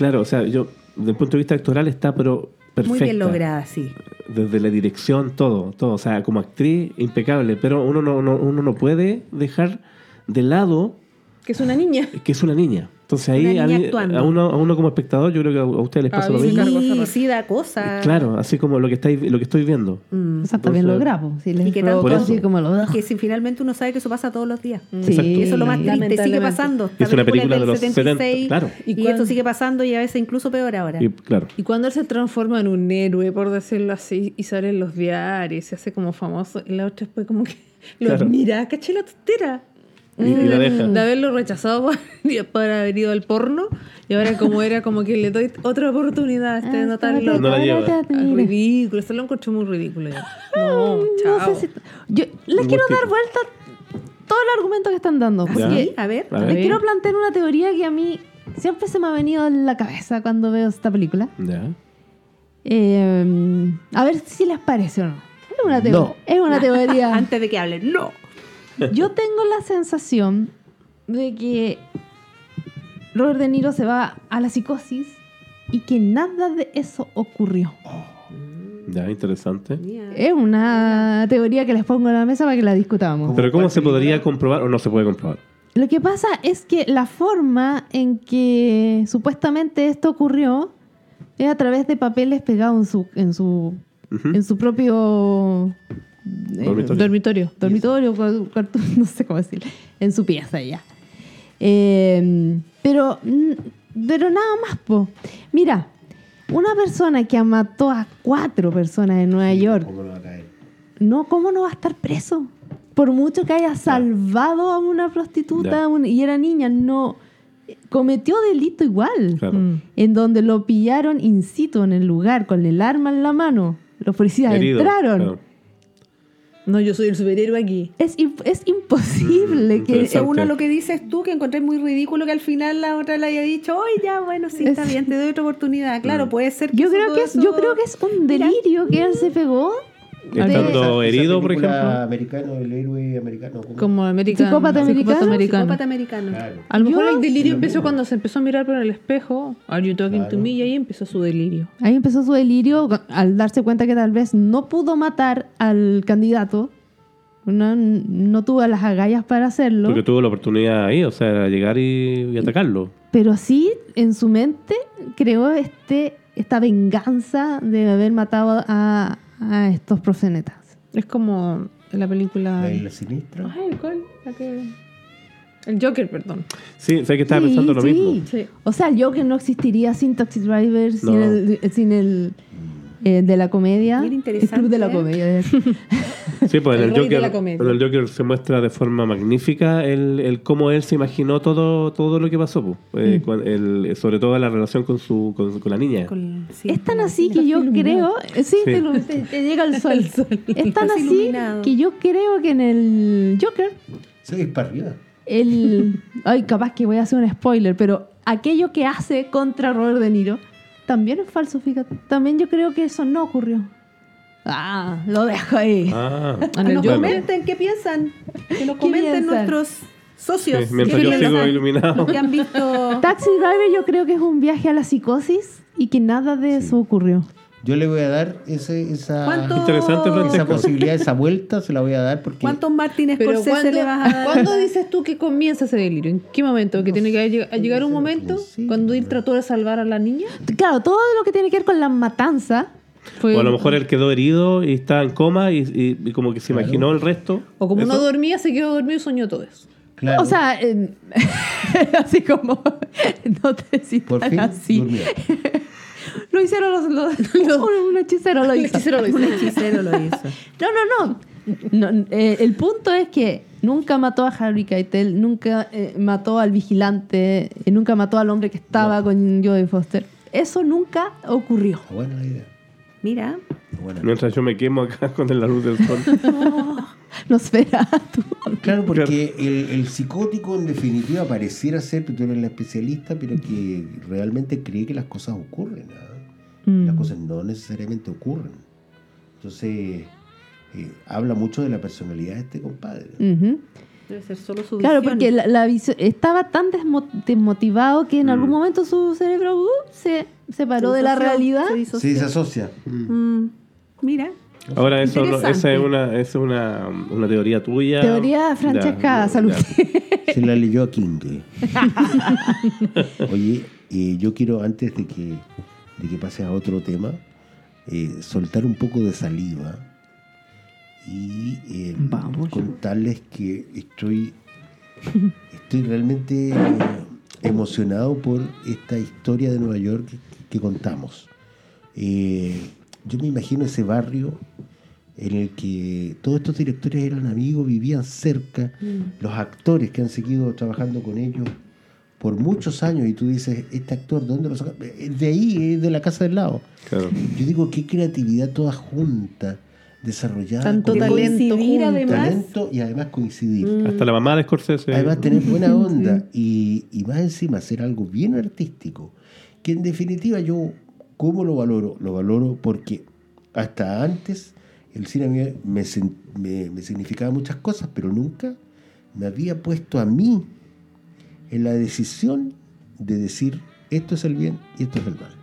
Claro, o sea, yo, desde el punto de vista actoral está, pero perfecta. Muy bien lograda, sí. Desde la dirección, todo, todo. O sea, como actriz, impecable. Pero uno no, no- uno no puede dejar de lado que es una niña. que es una niña. Entonces ahí a, mí- actuando. a uno, a uno como espectador, yo creo que a, ustedes les pasa Ah, lo sí, mismo. Sí, sí da cosa. Claro, así como lo que estáis, lo que estoy viendo. Mm. O sea, está bien Entonces- logrado. Si les Y que tanto- así como lo Que si finalmente uno sabe que eso pasa todos los días. Exacto. Y eso es lo más triste, sigue pasando. Esta Es una película de los 70, claro. Y, ¿Y esto sigue pasando y a veces incluso peor ahora. Y claro. Y cuando él se transforma en un héroe, por decirlo así, y sale en los diarios, se hace como famoso, y la otra después como que lo Claro. admira, caché la tontera. Y- y la deja. De haberlo rechazado por, (laughs) por haber ido al porno, y ahora como era como que le doy otra oportunidad a este Ah, notarlo. No la lleva. Ridículo, se lo encontré muy ridículo ya. No, chao. (laughs) No sé si- Yo les quiero dar vuelta todo el argumento que están dando. ¿Ah, Porque? A ver. A les ver. quiero plantear una teoría que a mí siempre se me ha venido en la cabeza cuando veo esta película. Ya. Eh, a ver si les parece o no. Es una, teo- No. es una (laughs) teoría. Antes de que hablen, no. Yo tengo la sensación de que Robert De Niro se va a la psicosis y que nada de eso ocurrió. Ya, interesante. Es una teoría que les pongo en la mesa para que la discutamos. Pero ¿cómo se podría comprobar o no se puede comprobar? Lo que pasa es que la forma en que supuestamente esto ocurrió es a través de papeles pegados en su, en su, en su propio Dormitorio. dormitorio, dormitorio, cuarto, (laughs) no sé cómo decir, en su pieza ya. Eh, pero, mm, pero nada más, po. Mira, una persona que mató a cuatro personas en Nueva York, ¿Cómo no va a caer? no, ¿cómo no va a estar preso? Por mucho que haya salvado a una prostituta un- y era niña, no cometió delito igual. Claro. Mm. En donde lo pillaron in situ en el lugar con el arma en la mano. Los policías Herido, entraron. claro. No, yo soy el superhéroe aquí. Es, es imposible Mm, que. Es uno lo que dices tú, que encontré muy ridículo que al final la otra le haya dicho, oye, ya, bueno, sí, está Es- bien, te doy otra oportunidad. Claro, puede ser que yo creo que es, eso- yo creo que es un Mira. delirio que él se pegó estando Esa- esa herido, por ejemplo. americano, el héroe americano. ¿cómo? Como americano. Psicópata americano. Psicópata americano. Claro. A lo mejor Yo- el delirio empezó mismo. cuando se empezó a mirar por el espejo. Are you talking Claro. to me? Y ahí empezó su delirio. Ahí empezó su delirio al darse cuenta que tal vez no pudo matar al candidato. No, no tuvo las agallas para hacerlo. Porque tuvo la oportunidad ahí, o sea, llegar y, y atacarlo. Pero sí, en su mente creó este, esta venganza de haber matado a, a estos proxenetas. Es como en la película. La isla sinistra. Ay, ¿cuál? La que- El Joker, perdón. Sí, sé que estaba Sí, pensando lo sí. mismo. Sí. O sea, el Joker no existiría sin Taxi Driver, sin No. el, sin el eh, de la comedia. El interesante, club de la comedia. Sí, pues en El Joker, la comedia. en el Joker se muestra de forma magnífica el, el cómo él se imaginó todo, todo lo que pasó, pues. Eh, el- sobre todo la relación con su con, con la niña. Con- sí, Es tan así que yo creo, eh, sí, Sí. Te, lo- te- te llega el (laughs) sol. Es tan Estás así iluminado. que yo creo que en el Joker, ir para arriba. el, ay, capaz que voy a hacer un spoiler, pero aquello que hace contra Robert De Niro también es falso, fíjate. También yo creo que eso no ocurrió. Ah, lo dejo ahí. Ah, nos comenten qué piensan. Que nos ¿Qué comenten piensan? nuestros socios. Sí, mientras ¿Qué yo sigo iluminado. Los que han visto. Taxi Driver yo creo que es un viaje a la psicosis y que nada de eso ocurrió. Yo le voy a dar ese, esa, ¿Cuánto- Interesante, esa posibilidad, esa vuelta, se la voy a dar porque ¿Cuántos Martínez Scorsese ¿cuándo, le vas a dar? ¿cuándo dices tú que comienza ese delirio? ¿En qué momento? ¿Que tiene que lleg- llegar un momento cuando él trató de salvar a la niña? Claro, todo lo que tiene que ver con la matanza fue... O a lo mejor él quedó herido y está en coma y, y- y como que se Claro. imaginó el resto. O como Eso- no dormía, se quedó dormido y soñó todo eso. claro, O sea, eh, (laughs) así como (laughs) no te por citan fin así. Lo hicieron los, los- (laughs) un, un hechicero lo hizo. hechicero lo hizo. (laughs) Un hechicero lo hizo. No, no, no. No, eh, el punto es que nunca mató a Harry Keitel, nunca eh, mató al vigilante, eh, nunca mató al hombre que estaba con Jodie Foster. Eso nunca ocurrió. Buena idea. Mira, buena. Mientras yo me quemo acá (laughs) con la luz del sol. No espera (laughs) tú. Claro, porque el, el psicótico en definitiva pareciera ser, pero tú eres la especialista, pero que realmente cree que las cosas ocurren. ¿ah? Mm. Las cosas no necesariamente ocurren. Entonces, eh, habla mucho de la personalidad de este compadre. Debe ser solo su Claro, visión. porque la, la visio- estaba tan desmo- desmotivado que en Mm. algún momento su cerebro uh, se separó Se de la realidad. se Se desasocia. Mm, Mira, Ahora, eso no- esa es una, es una, una teoría tuya. Teoría Francesca Ya, Salud. ya. Se la leyó a King. (laughs) Oye, eh, yo quiero, antes de que, de que pase a otro tema, eh, soltar un poco de saliva y eh, Vamos. contarles que estoy, estoy realmente eh, emocionado por esta historia de Nueva York que, que contamos. Eh, yo me imagino ese barrio en el que todos estos directores eran amigos, vivían cerca, los actores que han seguido trabajando con ellos por muchos años y tú dices, este actor, ¿de dónde lo saca? De ahí, es de la casa del lado. Claro. Yo digo, qué creatividad toda junta, desarrollada. Tanto talento coincidir, además. talento y además coincidir. Hasta la mamá de Scorsese. Además tener buena (laughs) onda y, y más encima hacer algo bien artístico, que en definitiva yo, ¿cómo lo valoro? Lo valoro porque hasta antes el cine a mí me, me- me significaba muchas cosas, pero nunca me había puesto a mí en la decisión de decir esto es el bien y esto es el mal.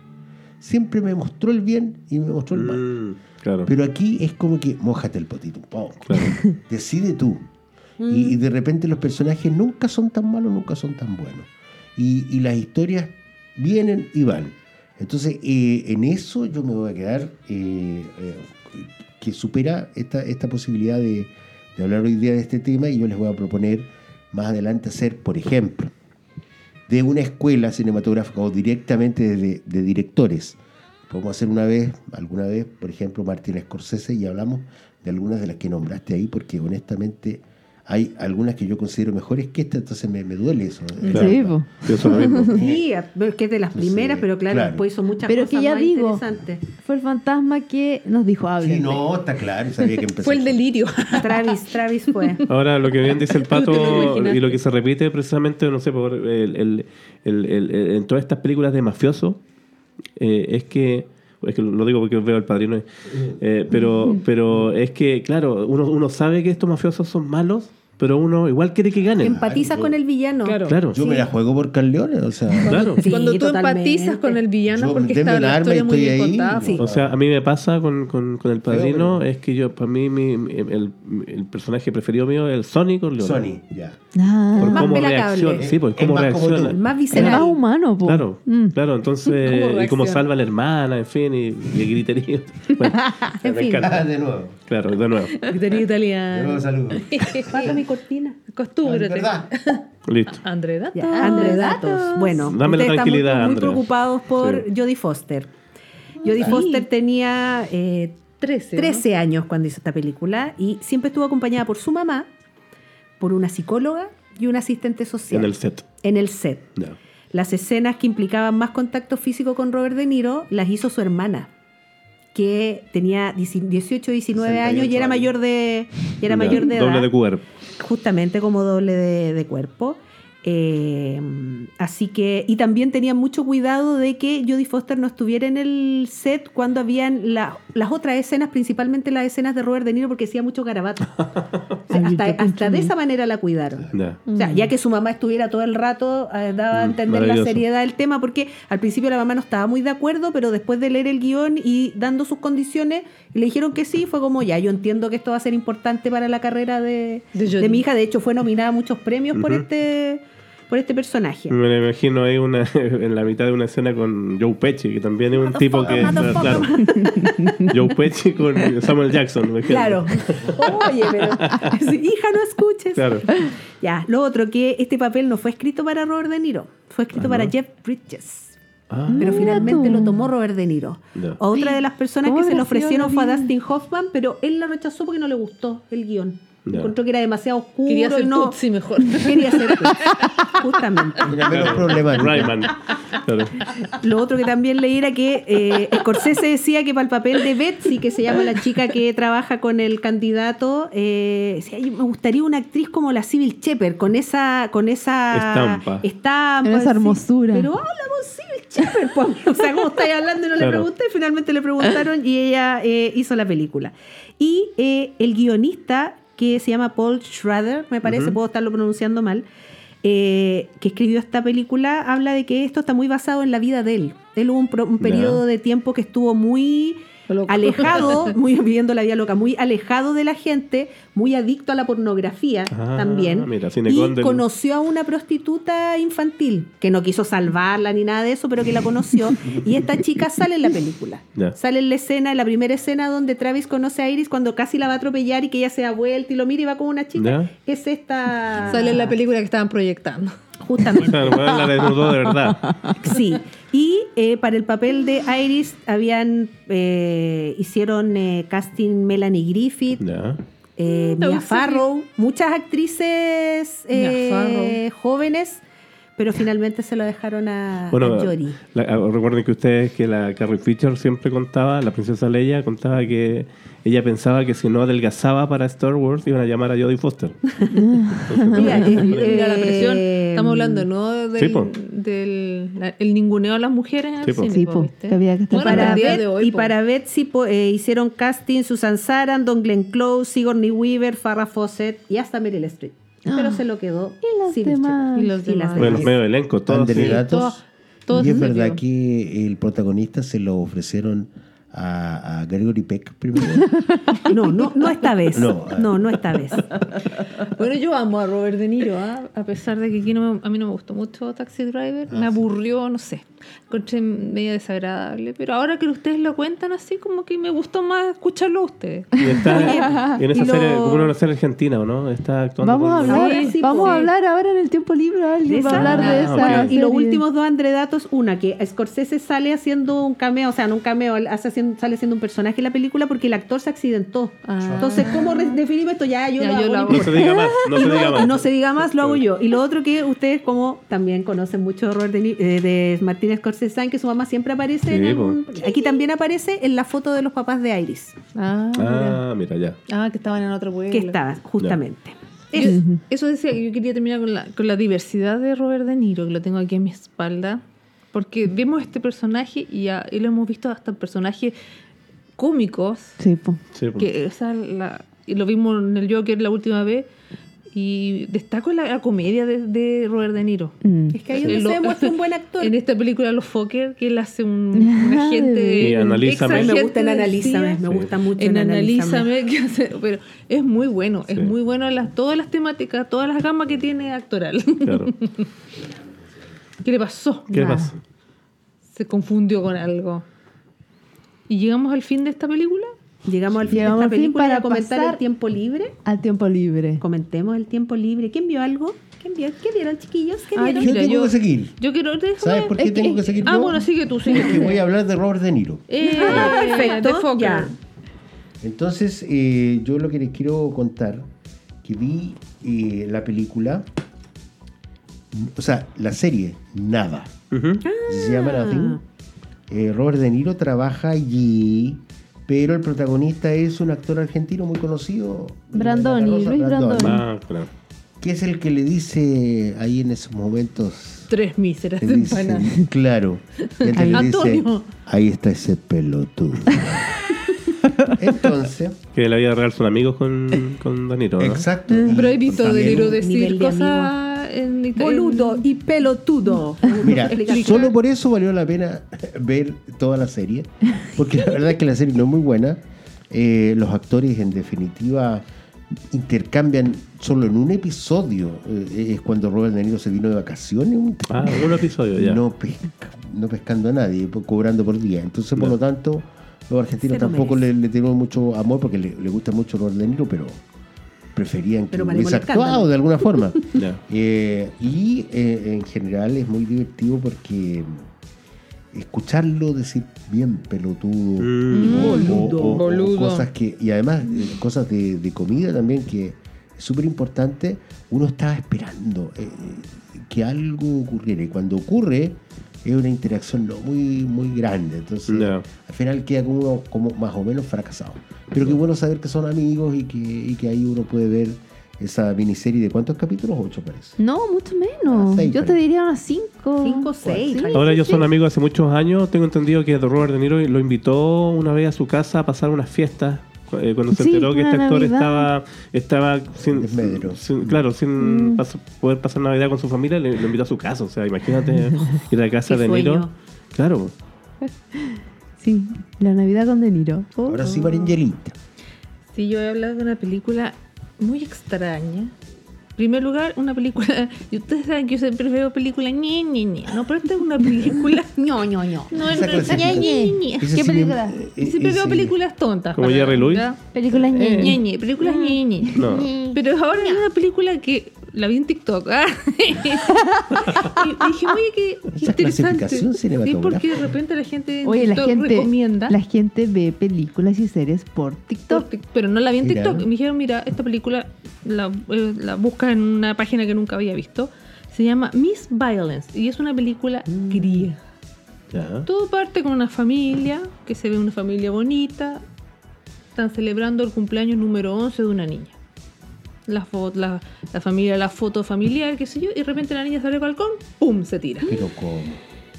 Siempre me mostró el bien y me mostró el mal. Mm, claro. Pero aquí es como que mojate el potito un poco. Claro. (laughs) Decide tú. Y, y de repente los personajes nunca son tan malos, nunca son tan buenos. Y, y las historias vienen y van. Entonces, eh, en eso yo me voy a quedar eh, eh, que supera esta, esta posibilidad de, hablar hoy día de este tema y yo les voy a proponer más adelante hacer, por ejemplo, de una escuela cinematográfica o directamente de, de directores. Podemos hacer una vez, alguna vez, por ejemplo, Martín Scorsese y hablamos de algunas de las que nombraste ahí, porque honestamente hay algunas que yo considero mejores que esta, entonces me, me duele eso. Claro. Sí. Pienso lo mismo. sí, es que es de las Entonces, primeras, pero claro, claro. después hizo muchas Pero cosas que ya más digo, interesantes. fue el fantasma que nos dijo, hable. Sí, no, está claro, sabía que empezó. Fue el delirio. (laughs) Travis, Travis fue. Ahora, lo que bien dice el (laughs) pato y lo que se repite precisamente, no sé, por el, el- el- el- el- en todas estas películas de mafioso, eh, es que es que lo digo porque veo el padrino. eh, pero, pero es que, claro, uno, uno sabe que estos mafiosos son malos, pero uno igual quiere que ganen. Empatiza con el villano. Claro. Claro, Yo me la juego por Carleone, o sea. claro. Sí, (laughs) Cuando tú totalmente. empatizas con el villano Yo, porque está la historia muy bien contada. Sí. O sea, a mí me pasa con, con, con el padrino, pero- es que yo, para mí, mi, mi- el, el personaje preferido mío es el Sonic Corleone. Sony, ya. Ah, Por Más cómo reacciona. Sí, por cómo más reacciona. Más el visceral. más humano, po. Claro, Mm. claro, entonces, ¿Cómo y reacciona? salva a la hermana, en fin, y, y el griterío. (laughs) Bueno, En me fin. encanta. de nuevo. Claro, de nuevo. Griterío De nuevo italiano. saludos. (laughs) Cortina. Costúmbrate. ¿Verdad? Listo. (laughs) André Datos. Ya, Datos. Bueno, Dame la ustedes están muy- tranquilidad, muy, Andrea. preocupados por Sí. Jodie Foster. Jodie Foster tenía eh, 13. ¿no? 13 años cuando hizo esta película y siempre estuvo acompañada por su mamá, por una psicóloga y un asistente social En el set. en el set. Las escenas que implicaban más contacto físico con Robert De Niro las hizo su hermana, que tenía 18, 19 años y 68 era mayor de, y era mayor de edad Doble de cuerpo. Justamente como doble de, cuerpo. Eh, así que, y también tenían mucho cuidado de que Jodie Foster no estuviera en el set cuando habían la- las otras escenas, principalmente las escenas de Robert De Niro, porque hacía mucho garabato. (laughs) O sea, Ay, hasta, de esa manera la cuidaron. Ya. O sea, ya que su mamá estuviera todo el rato, eh, daba a Mm, entender la seriedad del tema, porque al principio la mamá no estaba muy de acuerdo, pero después de leer el guion y dando sus condiciones, le dijeron que sí, fue como, ya, yo entiendo que esto va a ser importante para la carrera de, De de, Jodie. mi hija. De hecho, fue nominada a muchos premios por, este, por este personaje. Me lo imagino ahí una, (laughs) en la mitad de una escena con Joe Pesci, que también es un tipo que. Claro. (laughs) Joe Pesci con Samuel Jackson. Claro. Oye, pero (laughs) hija, no escuches. Claro. Ya, lo otro, que este papel no fue escrito para Robert De Niro, fue escrito Ah, para ¿no? Jeff Bridges. Ah, Pero finalmente tú. lo tomó Robert De Niro. Otra de las personas ¿Cómo que se le ofrecieron fue a? Dustin Hoffman, pero él la rechazó porque no le gustó el guion. Ya. Encontró que era demasiado oscuro Quería ser no Tutsi mejor. (laughs) quería ser Tutsi, justamente. Problemático. Ryman. Claro. Lo otro que también leí era que eh, Scorsese decía que para el papel de Betsy, que se llama la chica que trabaja con el candidato, eh, decía, "Ay, me gustaría una actriz como la Civil Shepard, con esa, con esa Estampa. estampa, Con esa sí. hermosura. Pero hablamos Civil Shepard, po. o sea, ¿cómo estáis hablando? Y no le Claro. pregunté, finalmente le preguntaron y ella eh, hizo la película. Y eh, el guionista, que se llama Paul Schrader, me parece, puedo estarlo pronunciando mal, eh, que escribió esta película, habla de que esto está muy basado en la vida de él. Él hubo un, periodo de tiempo que estuvo muy Loco. alejado, (laughs) muy viviendo la vida loca, muy alejado de la gente, muy adicto a la pornografía Ah, también. mira, y conoció a una prostituta infantil, que no quiso salvarla ni nada de eso, pero que la conoció. y esta chica sale en la película. Sale en la escena, en la primera escena donde Travis conoce a Iris cuando casi la va a atropellar y que ella se da vuelta y lo mira y va con una chica. Es esta. Sale en la película que estaban proyectando. Justamente. Claro, bueno, la desnudó de verdad. Sí, y eh, para el papel de Iris habían eh, hicieron eh, casting Melanie Griffith, eh, No Mia. Farrow, muchas actrices eh, jóvenes, pero finalmente se lo dejaron a, Bueno, a Jodie. la- ah, recuerden que ustedes que la Carrie Fisher siempre contaba, la princesa Leia contaba que ella pensaba que si no adelgazaba para Star Wars iban a llamar a Jodie Foster. (laughs) Mira, eh, (laughs) Mira la presión. eh, Estamos hablando, ¿no? Del, Sí, po. del la- el ninguneo a las mujeres en Sí, el po. cine, Sí, po, había que estar Bueno, para Bet- hoy, y po. para Betsy po- eh, hicieron casting Susan Sarandon, Glenn Close, Sigourney Weaver, Farrah Fawcett y hasta Meryl Streep. Pero se lo quedó Y las demás. Y los Y las demás. Bueno, los medios de elenco, todos. Sí. Datos. todas- todas y es verdad que el protagonista se lo ofrecieron a, a Gregory Peck primero. (laughs) No, no, no esta vez. No. No, no, esta vez. Bueno, yo amo a Robert De Niro, ¿ah? a pesar de que aquí no me- a mí no me gustó mucho Taxi Driver, me aburrió, no sé, encontré medio desagradable, pero ahora que ustedes lo cuentan así, como que me gustó más escucharlo a ustedes. Y está y en esa y lo- serie, como una serie argentina, ¿o no? Está actuando. Vamos a hablar, Ahora sí, vamos a hablar ahora en el tiempo libre. Alguien va a hablar de Ah, esa. Bueno, y los últimos dos Andredatos, una que Scorsese sale haciendo un cameo, o sea, no un cameo, hace haciendo- sale haciendo un personaje en la película porque el actor se accidentó. Ah. Entonces, ¿cómo definimos esto? Ya, yo Ya, lo yo hago. lo no hago. No se diga más, no se (laughs) lo- diga más. no se diga más, lo hago yo. Y lo otro que ustedes, como también conocen mucho de, Robert de, eh, de Martín Scorsese, saben que su mamá siempre aparece. en algún- po. aquí también aparece en la foto de los papás de Iris, Ah, mira. Ah, mira, ya. Ah, que estaban en otro pueblo. que estaba justamente. Eso decía que yo quería terminar con la, con la diversidad de Robert De Niro, que lo tengo aquí en mi espalda. Porque vemos este personaje y, ya, y lo hemos visto hasta personajes cómicos. Sí, po. Sí, pues. Que esa la, y lo vimos en el Joker la última vez. Y destaco la, la comedia de, de Robert De Niro. Mm. Es que ahí donde lo- se demuestra un buen actor. En esta película Los Fokker, que él hace un, un agente. Y Analízame. Me gusta en Analízame, me gusta mucho En en Analízame. Analízame, (laughs) que hace- pero es muy bueno, es muy bueno las, todas las temáticas, todas las gamas que tiene actoral. Claro. (laughs) ¿Qué le pasó? ¿Qué Nada. pasa? Se confundió con algo. ¿Y llegamos al fin de esta película? Llegamos al fin Llegamos de esta película para comentar el tiempo libre. Al tiempo libre. Comentemos el tiempo libre. ¿Quién vio algo? ¿Quién vio? ¿Qué vieron, chiquillos? ¿Qué Ah, vieron? Yo Mira, tengo yo- que seguir. Yo quiero. déjame- ¿Sabes por qué es que- tengo que seguir Ah, yo? bueno, sigue tú, sigue Porque voy a hablar de Robert De Niro. Eh, Ah, perfecto, ya. Entonces, eh, yo lo que les quiero contar, que vi eh, la película, o sea, la serie, nada. Se llama Nothing. Eh, Robert De Niro trabaja allí, pero el protagonista es un actor argentino muy conocido. Brandoni, La Rosa Luis Brandoni. Ah, claro. Que es el que le dice ahí en esos momentos. Tres míseras de empanadas. claro. mientras le dice, ahí está ese pelotudo. (laughs) Entonces, Que en la vida real son amigos con, con Danilo, ¿no? exacto. Mm, a De decir de cosas en. Boludo y pelotudo. Mira, solo por eso valió la pena ver toda la serie, porque la verdad es que la serie no es muy buena. Eh, los actores, en definitiva, intercambian solo en un episodio. eh, es cuando Robert De Niro se vino de vacaciones, un- Ah, un episodio ya. no, pesca- no pescando a nadie, po- cobrando por día. Entonces, por No. lo tanto, los argentinos tampoco le, le tienen mucho amor porque le, le gusta mucho Robert De Niro, pero preferían que Pero hubiese actuado de alguna forma. (laughs) Eh, y eh, en general es muy divertido porque escucharlo decir bien pelotudo Mm. o- Boludo. o- o Boludo. cosas que y además eh, cosas de, de comida también que es súper importante uno estaba esperando eh, que algo ocurriera y cuando ocurre es una interacción no muy muy grande entonces Ya. al final queda como uno como más o menos fracasado pero qué bueno saber que son amigos y que, y que ahí uno puede ver esa miniserie de cuántos capítulos ocho parece No, mucho menos. Ah, seis, Yo te parece. diría unas cinco. Cinco, seis. Sí. Ahora ellos sí, son amigos hace muchos años. Tengo entendido que Robert De Niro lo invitó una vez a su casa a pasar unas fiestas. Eh, Cuando se Sí, enteró que este actor Navidad. estaba estaba sin, claro sin Mm. poder pasar Navidad con su familia le, lo invitó a su casa o sea imagínate (laughs) ir a la casa de Niro claro (laughs) Sí, la Navidad con De Niro. Oh. ahora sí Maringelita Sí, yo he hablado de una película muy extraña. En primer lugar, una película. (laughs) Y ustedes saben que yo siempre veo películas ñe, ñe, ñe. No, pero esta es una película. ño, ño, ño. No, no, clasificación. ñe, ñe, ñe. ¿Qué película? eh, Y siempre veo películas tontas. ¿Como Jerry Lewis? Películas Eh, ñe. ñe, ñe, películas ñe, ñe. no Pero ahora hay una película que la vi en TikTok. ah. (laughs) y dije, oye, qué, qué Esa interesante. Sí, porque de repente la gente en Oye, la TikTok gente, recomienda. la gente ve películas y series por por TikTok. Tik- pero no la vi en Mira. TikTok. Me dijeron, mira, esta película la, eh, la busca en una página que nunca había visto. Se llama Miss Violence y es una película Mm. griega. ya Todo parte con una familia, que se ve una familia bonita. Están celebrando el cumpleaños número 11 de una niña. La, fo- la, la familia, la foto familiar, qué sé yo, y de repente la niña sale al balcón, ¡pum! se tira. pero como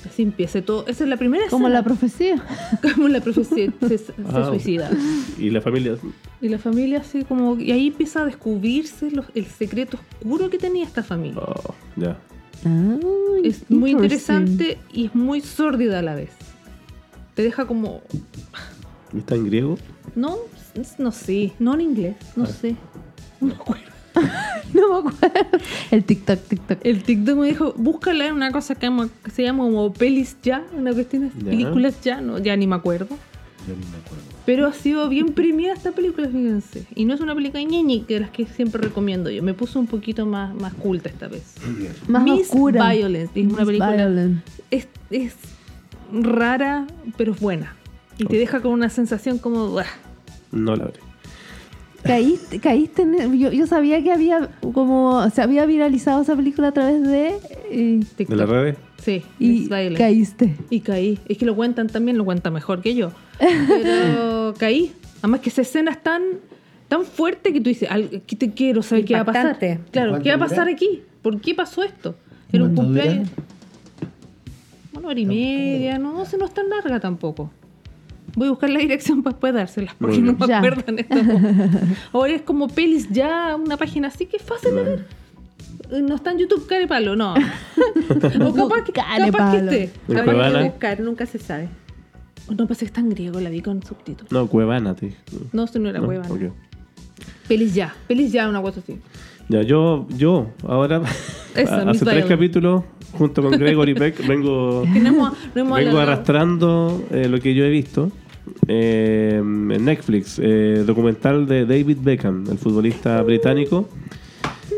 Así empieza todo. Esa es la primera Como escena. la profecía. (laughs) como la profecía se, se Ah. suicida. y la familia Y la familia así como... Y ahí empieza a descubrirse los- el secreto oscuro que tenía esta familia. oh, ya Ah, es muy interesting. interesante y es muy sórdida a la vez. Te deja como... ¿Y está en griego No, no sé, no en inglés, no sé. No me acuerdo. No me acuerdo. El TikTok, TikTok. El TikTok me dijo, búscala en una cosa que, se llama como pelis ya, una cuestión de Ya. películas ya, no, ya ni me acuerdo. yo ni me acuerdo Pero ha sido bien premiada esta película, fíjense. Y no es una película ñeñi, que las que siempre recomiendo yo. Me puso un poquito más, más culta esta vez. muy bien Más Miss oscura. Violence, es una película-. Es, es rara, pero es buena. Y te deja con una sensación como... No la veré Caíste, caíste en- yo, yo sabía que había como se había viralizado esa película a través de eh, de las redes Sí, y caíste. Y caí. Es que lo cuentan también, lo cuentan mejor que yo. Pero (laughs) caí. Además que esa escena es tan, tan fuerte que tú dices, "Al- que te quiero saber qué va a pasar. Claro, ¿Cuánto ¿qué va a pasar dura? aquí? ¿Por qué pasó esto? Era un ¿Cuánto dura? cumpleaños. Bueno, hora y media, no, se no es tan larga tampoco. Voy a buscar la dirección para después dárselas, porque no me acuerdo en este. Ahora (laughs) es como pelis ya, una página así que es fácil de ver. Eh, No está en YouTube, care palo, no. (laughs) o capaz que, capaz que palo. esté. Cuevana. que buscar, nunca se sabe. No, pasa que está en griego, la vi con subtítulos. No, Cuevana, te No, esto no era No, hueva. ok. Pelis ya, pelis ya, una cosa así. Ya, yo, yo, ahora, Eso, (laughs) hace tres capítulos, junto con Gregory Peck, vengo, no hemos, vengo arrastrando eh, lo que yo he visto eh, en Netflix, eh, documental de David Beckham, el futbolista británico.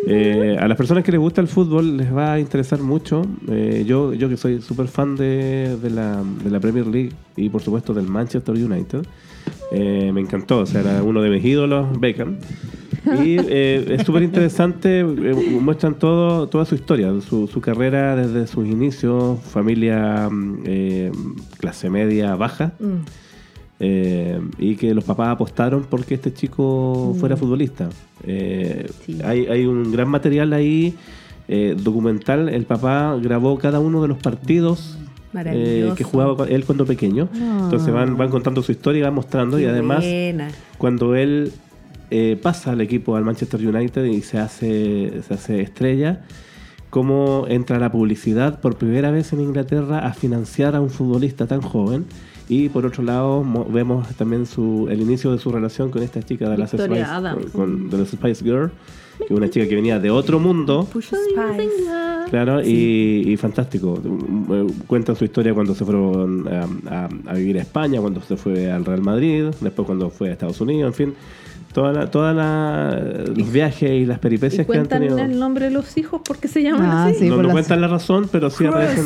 Eh, a las personas que les gusta el fútbol les va a interesar mucho. Eh, yo, yo que soy súper fan de, de la, de la Premier League y por supuesto del Manchester United, eh, me encantó. O sea, era uno de mis ídolos, Beckham. Y eh, es súper interesante, eh, muestran todo, toda su historia, su, su carrera desde sus inicios, familia mm, eh, clase media baja, Mm. eh, y que los papás apostaron porque este chico fuera futbolista. Eh, Sí. hay, hay un gran material ahí, documental, el papá grabó cada uno de los partidos. eh, que jugaba él cuando pequeño. Entonces van, van contando su historia y van mostrando. y además, buena. cuando él eh, pasa al equipo al Manchester United y se hace, se hace estrella, cómo entra la publicidad por primera vez en Inglaterra a financiar a un futbolista tan joven. Y por otro lado, mo- vemos también su, el inicio de su relación con esta chica de las Victoria Spice, Adams. con- de las Spice Girl, que es una chica que venía de otro mundo. Push Spice. Claro, y, y fantástico. Eh, Cuentan su historia cuando se fueron a, a- a vivir a España, cuando se fue al Real Madrid, después cuando fue a Estados Unidos, en fin. Toda la, toda la- los viajes y las Y peripecias que han cuentan tenido. el nombre de los hijos porque se llaman Ah, así. sí. no no las- cuentan la razón, pero sí Cruz. aparecen.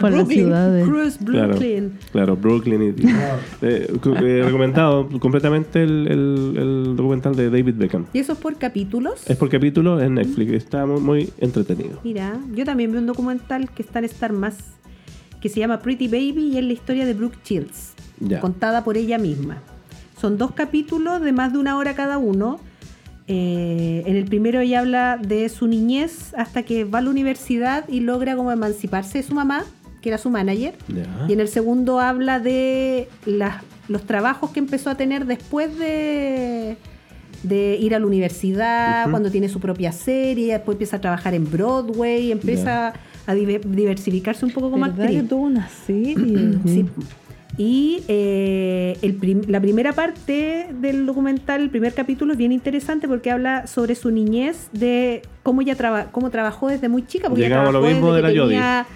Por las Brooklyn, ciudades. Cruz, Claro, Brooklyn. claro, Brooklyn. y- (laughs) eh, eh, recomendado completamente el, el- el documental de David Beckham. ¿Y eso es por capítulos? Es por capítulo en Netflix. Está muy, muy entretenido. Mira, yo también vi un documental que está en Star Más que se llama Pretty Baby y es la historia de Brooke Shields, Ya. contada por ella misma. Son dos capítulos de más de una hora cada uno. Eh, en el primero ella habla de su niñez hasta que va a la universidad y logra como emanciparse de su mamá, que era su manager. Y en el segundo habla de las- los trabajos que empezó a tener después de, de ir a la universidad, cuando tiene su propia serie, después empieza a trabajar en Broadway, empieza a diver- diversificarse un poco como ¿Verdad actriz. que tuvo una serie? (clears throat) Sí. Y eh, el prim- la primera parte del documental, el primer capítulo, es bien interesante porque habla sobre su niñez, de cómo ella traba- cómo trabajó desde muy chica. Porque ella Llegamos a lo mismo desde de la Jodie. tenía,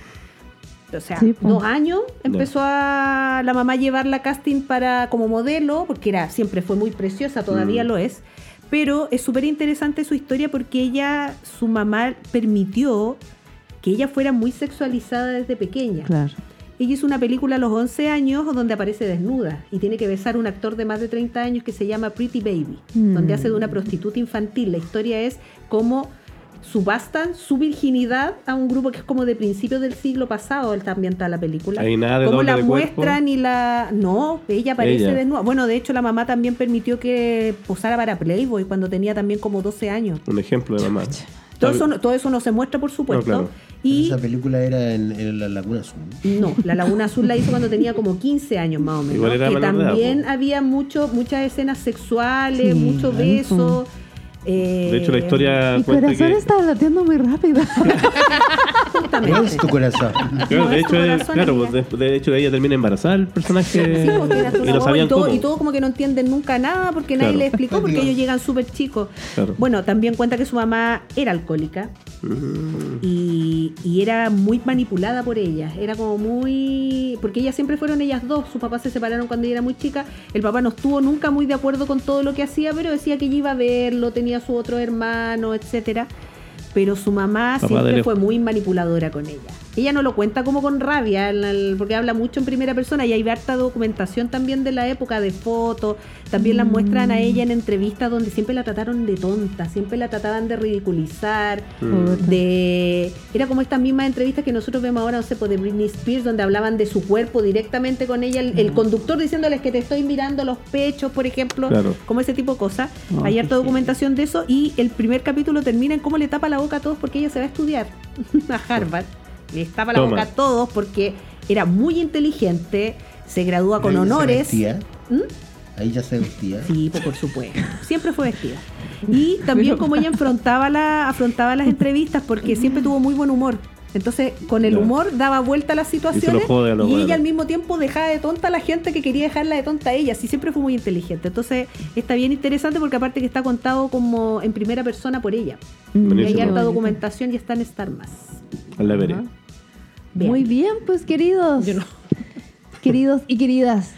O sea, Sí, dos años empezó a la mamá a llevarla a casting para como modelo, porque era siempre fue muy preciosa, todavía Mm. lo es. Pero es súper interesante su historia porque ella, su mamá permitió que ella fuera muy sexualizada desde pequeña. Claro. Ella hizo una película a los 11 años donde aparece desnuda y tiene que besar a un actor de más de 30 años que se llama Pretty Baby, Mm. donde hace de una prostituta infantil. La historia es cómo subastan su virginidad a un grupo que es como de principios del siglo pasado, está ambientada la película. Hay nada de Cómo doble la de cuerpo. muestran y la... No, ella aparece Ella. desnuda. Bueno, de hecho la mamá también permitió que posara para Playboy cuando tenía también como 12 años. Un ejemplo de mamá. Todo eso, no- todo eso no se muestra, por supuesto. claro. Y Esa película era en, en la Laguna Azul. no, la Laguna Azul la hizo cuando tenía como 15 años más o menos. Igual era que también había mucho, muchas escenas sexuales, Sí, muchos ahí, besos. Eh, De hecho, la historia Mi cuenta corazón que. está latiendo muy rápido. (laughs) ¿Cuál es tu corazón? Claro, No, de es hecho, tu es- corazón, claro, pues, de, de hecho ella termina embarazada el personaje Sí, y no sabían y, todo, cómo. y todo como que no entienden nunca nada porque nadie les explicó porque ellos llegan súper chicos. Claro. Bueno, también cuenta que su mamá era alcohólica Mm, y, y era muy manipulada por ella. Era como muy... Porque ellas siempre fueron ellas dos. Sus papás se separaron cuando ella era muy chica. El papá no estuvo nunca muy de acuerdo con todo lo que hacía, pero decía que ella iba a verlo, tenía su otro hermano, etcétera. Pero su mamá Papá siempre fue muy manipuladora con ella. Ella no lo cuenta como con rabia, porque habla mucho en primera persona y hay harta documentación también de la época, de fotos. También la muestran a ella en entrevistas donde siempre la trataron de tonta, siempre la trataban de ridiculizar mm. de era como estas mismas entrevistas que nosotros vemos ahora, no sé, pues, de Britney Spears, donde hablaban de su cuerpo directamente con ella, el, el conductor diciéndoles que te estoy mirando los pechos, por ejemplo, Claro. como ese tipo de cosas. Oh, Hay harta documentación de eso y el primer capítulo termina en cómo le tapa la boca a todos porque ella se va a estudiar (laughs) a Harvard. Les tapa la Toma. boca a todos porque era muy inteligente, se gradúa con Ahí ya se honores. vestía. ¿Mm? Ahí ya se vestía. Sí, pues, por supuesto. Siempre fue vestida. Y también como ella afrontaba, la, afrontaba las entrevistas, porque siempre tuvo muy buen humor. Entonces, con el humor daba vuelta a las situaciones jode a los y ella al mismo tiempo dejaba de tonta a la gente que quería dejarla de tonta a ella. Así siempre fue muy inteligente. Entonces, está bien interesante porque aparte que está contado como en primera persona por ella. Y hay harta documentación y está en Star Más. La veré. Bien. Muy bien, pues queridos. Yo no. (laughs) Queridos y queridas.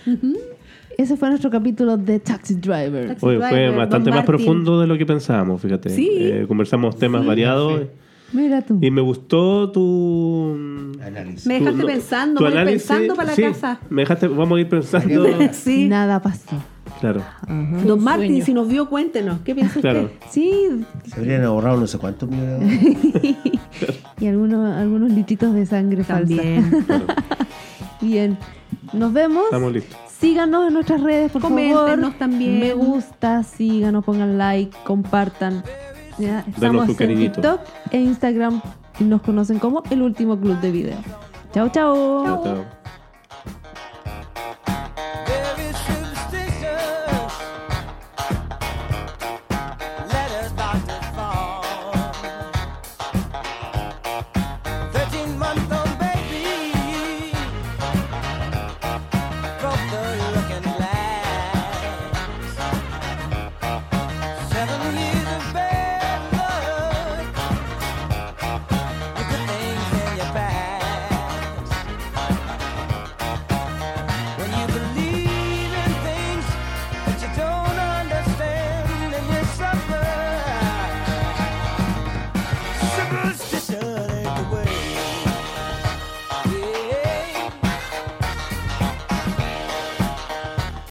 Ese fue nuestro capítulo de Taxi Driver. Taxi Oye, Driver, fue Don bastante más Martin. profundo de lo que pensábamos, fíjate. Sí. Eh, conversamos temas variados Mira tú. y me gustó tu Análisis. Me dejaste tu- pensando, tu voy análisis. pensando para la Sí, casa. Me dejaste, vamos a ir pensando. (laughs) Sí. Nada pasó. claro, Don Martín, sueño. si nos vio, cuéntenos. ¿Qué piensa claro. usted? Sí, Se habrían ahorrado no sé cuántos millones (laughs) y algunos, algunos litritos de sangre También. falsa. (laughs) Bien. Nos vemos. Estamos listos. Síganos en nuestras redes, por Coméntenos favor. también. Me gusta, síganos, pongan like, compartan. Ya, Estamos en cariñito. TikTok e Instagram y nos conocen como el último club de video. Chao, chao. Chao, chao.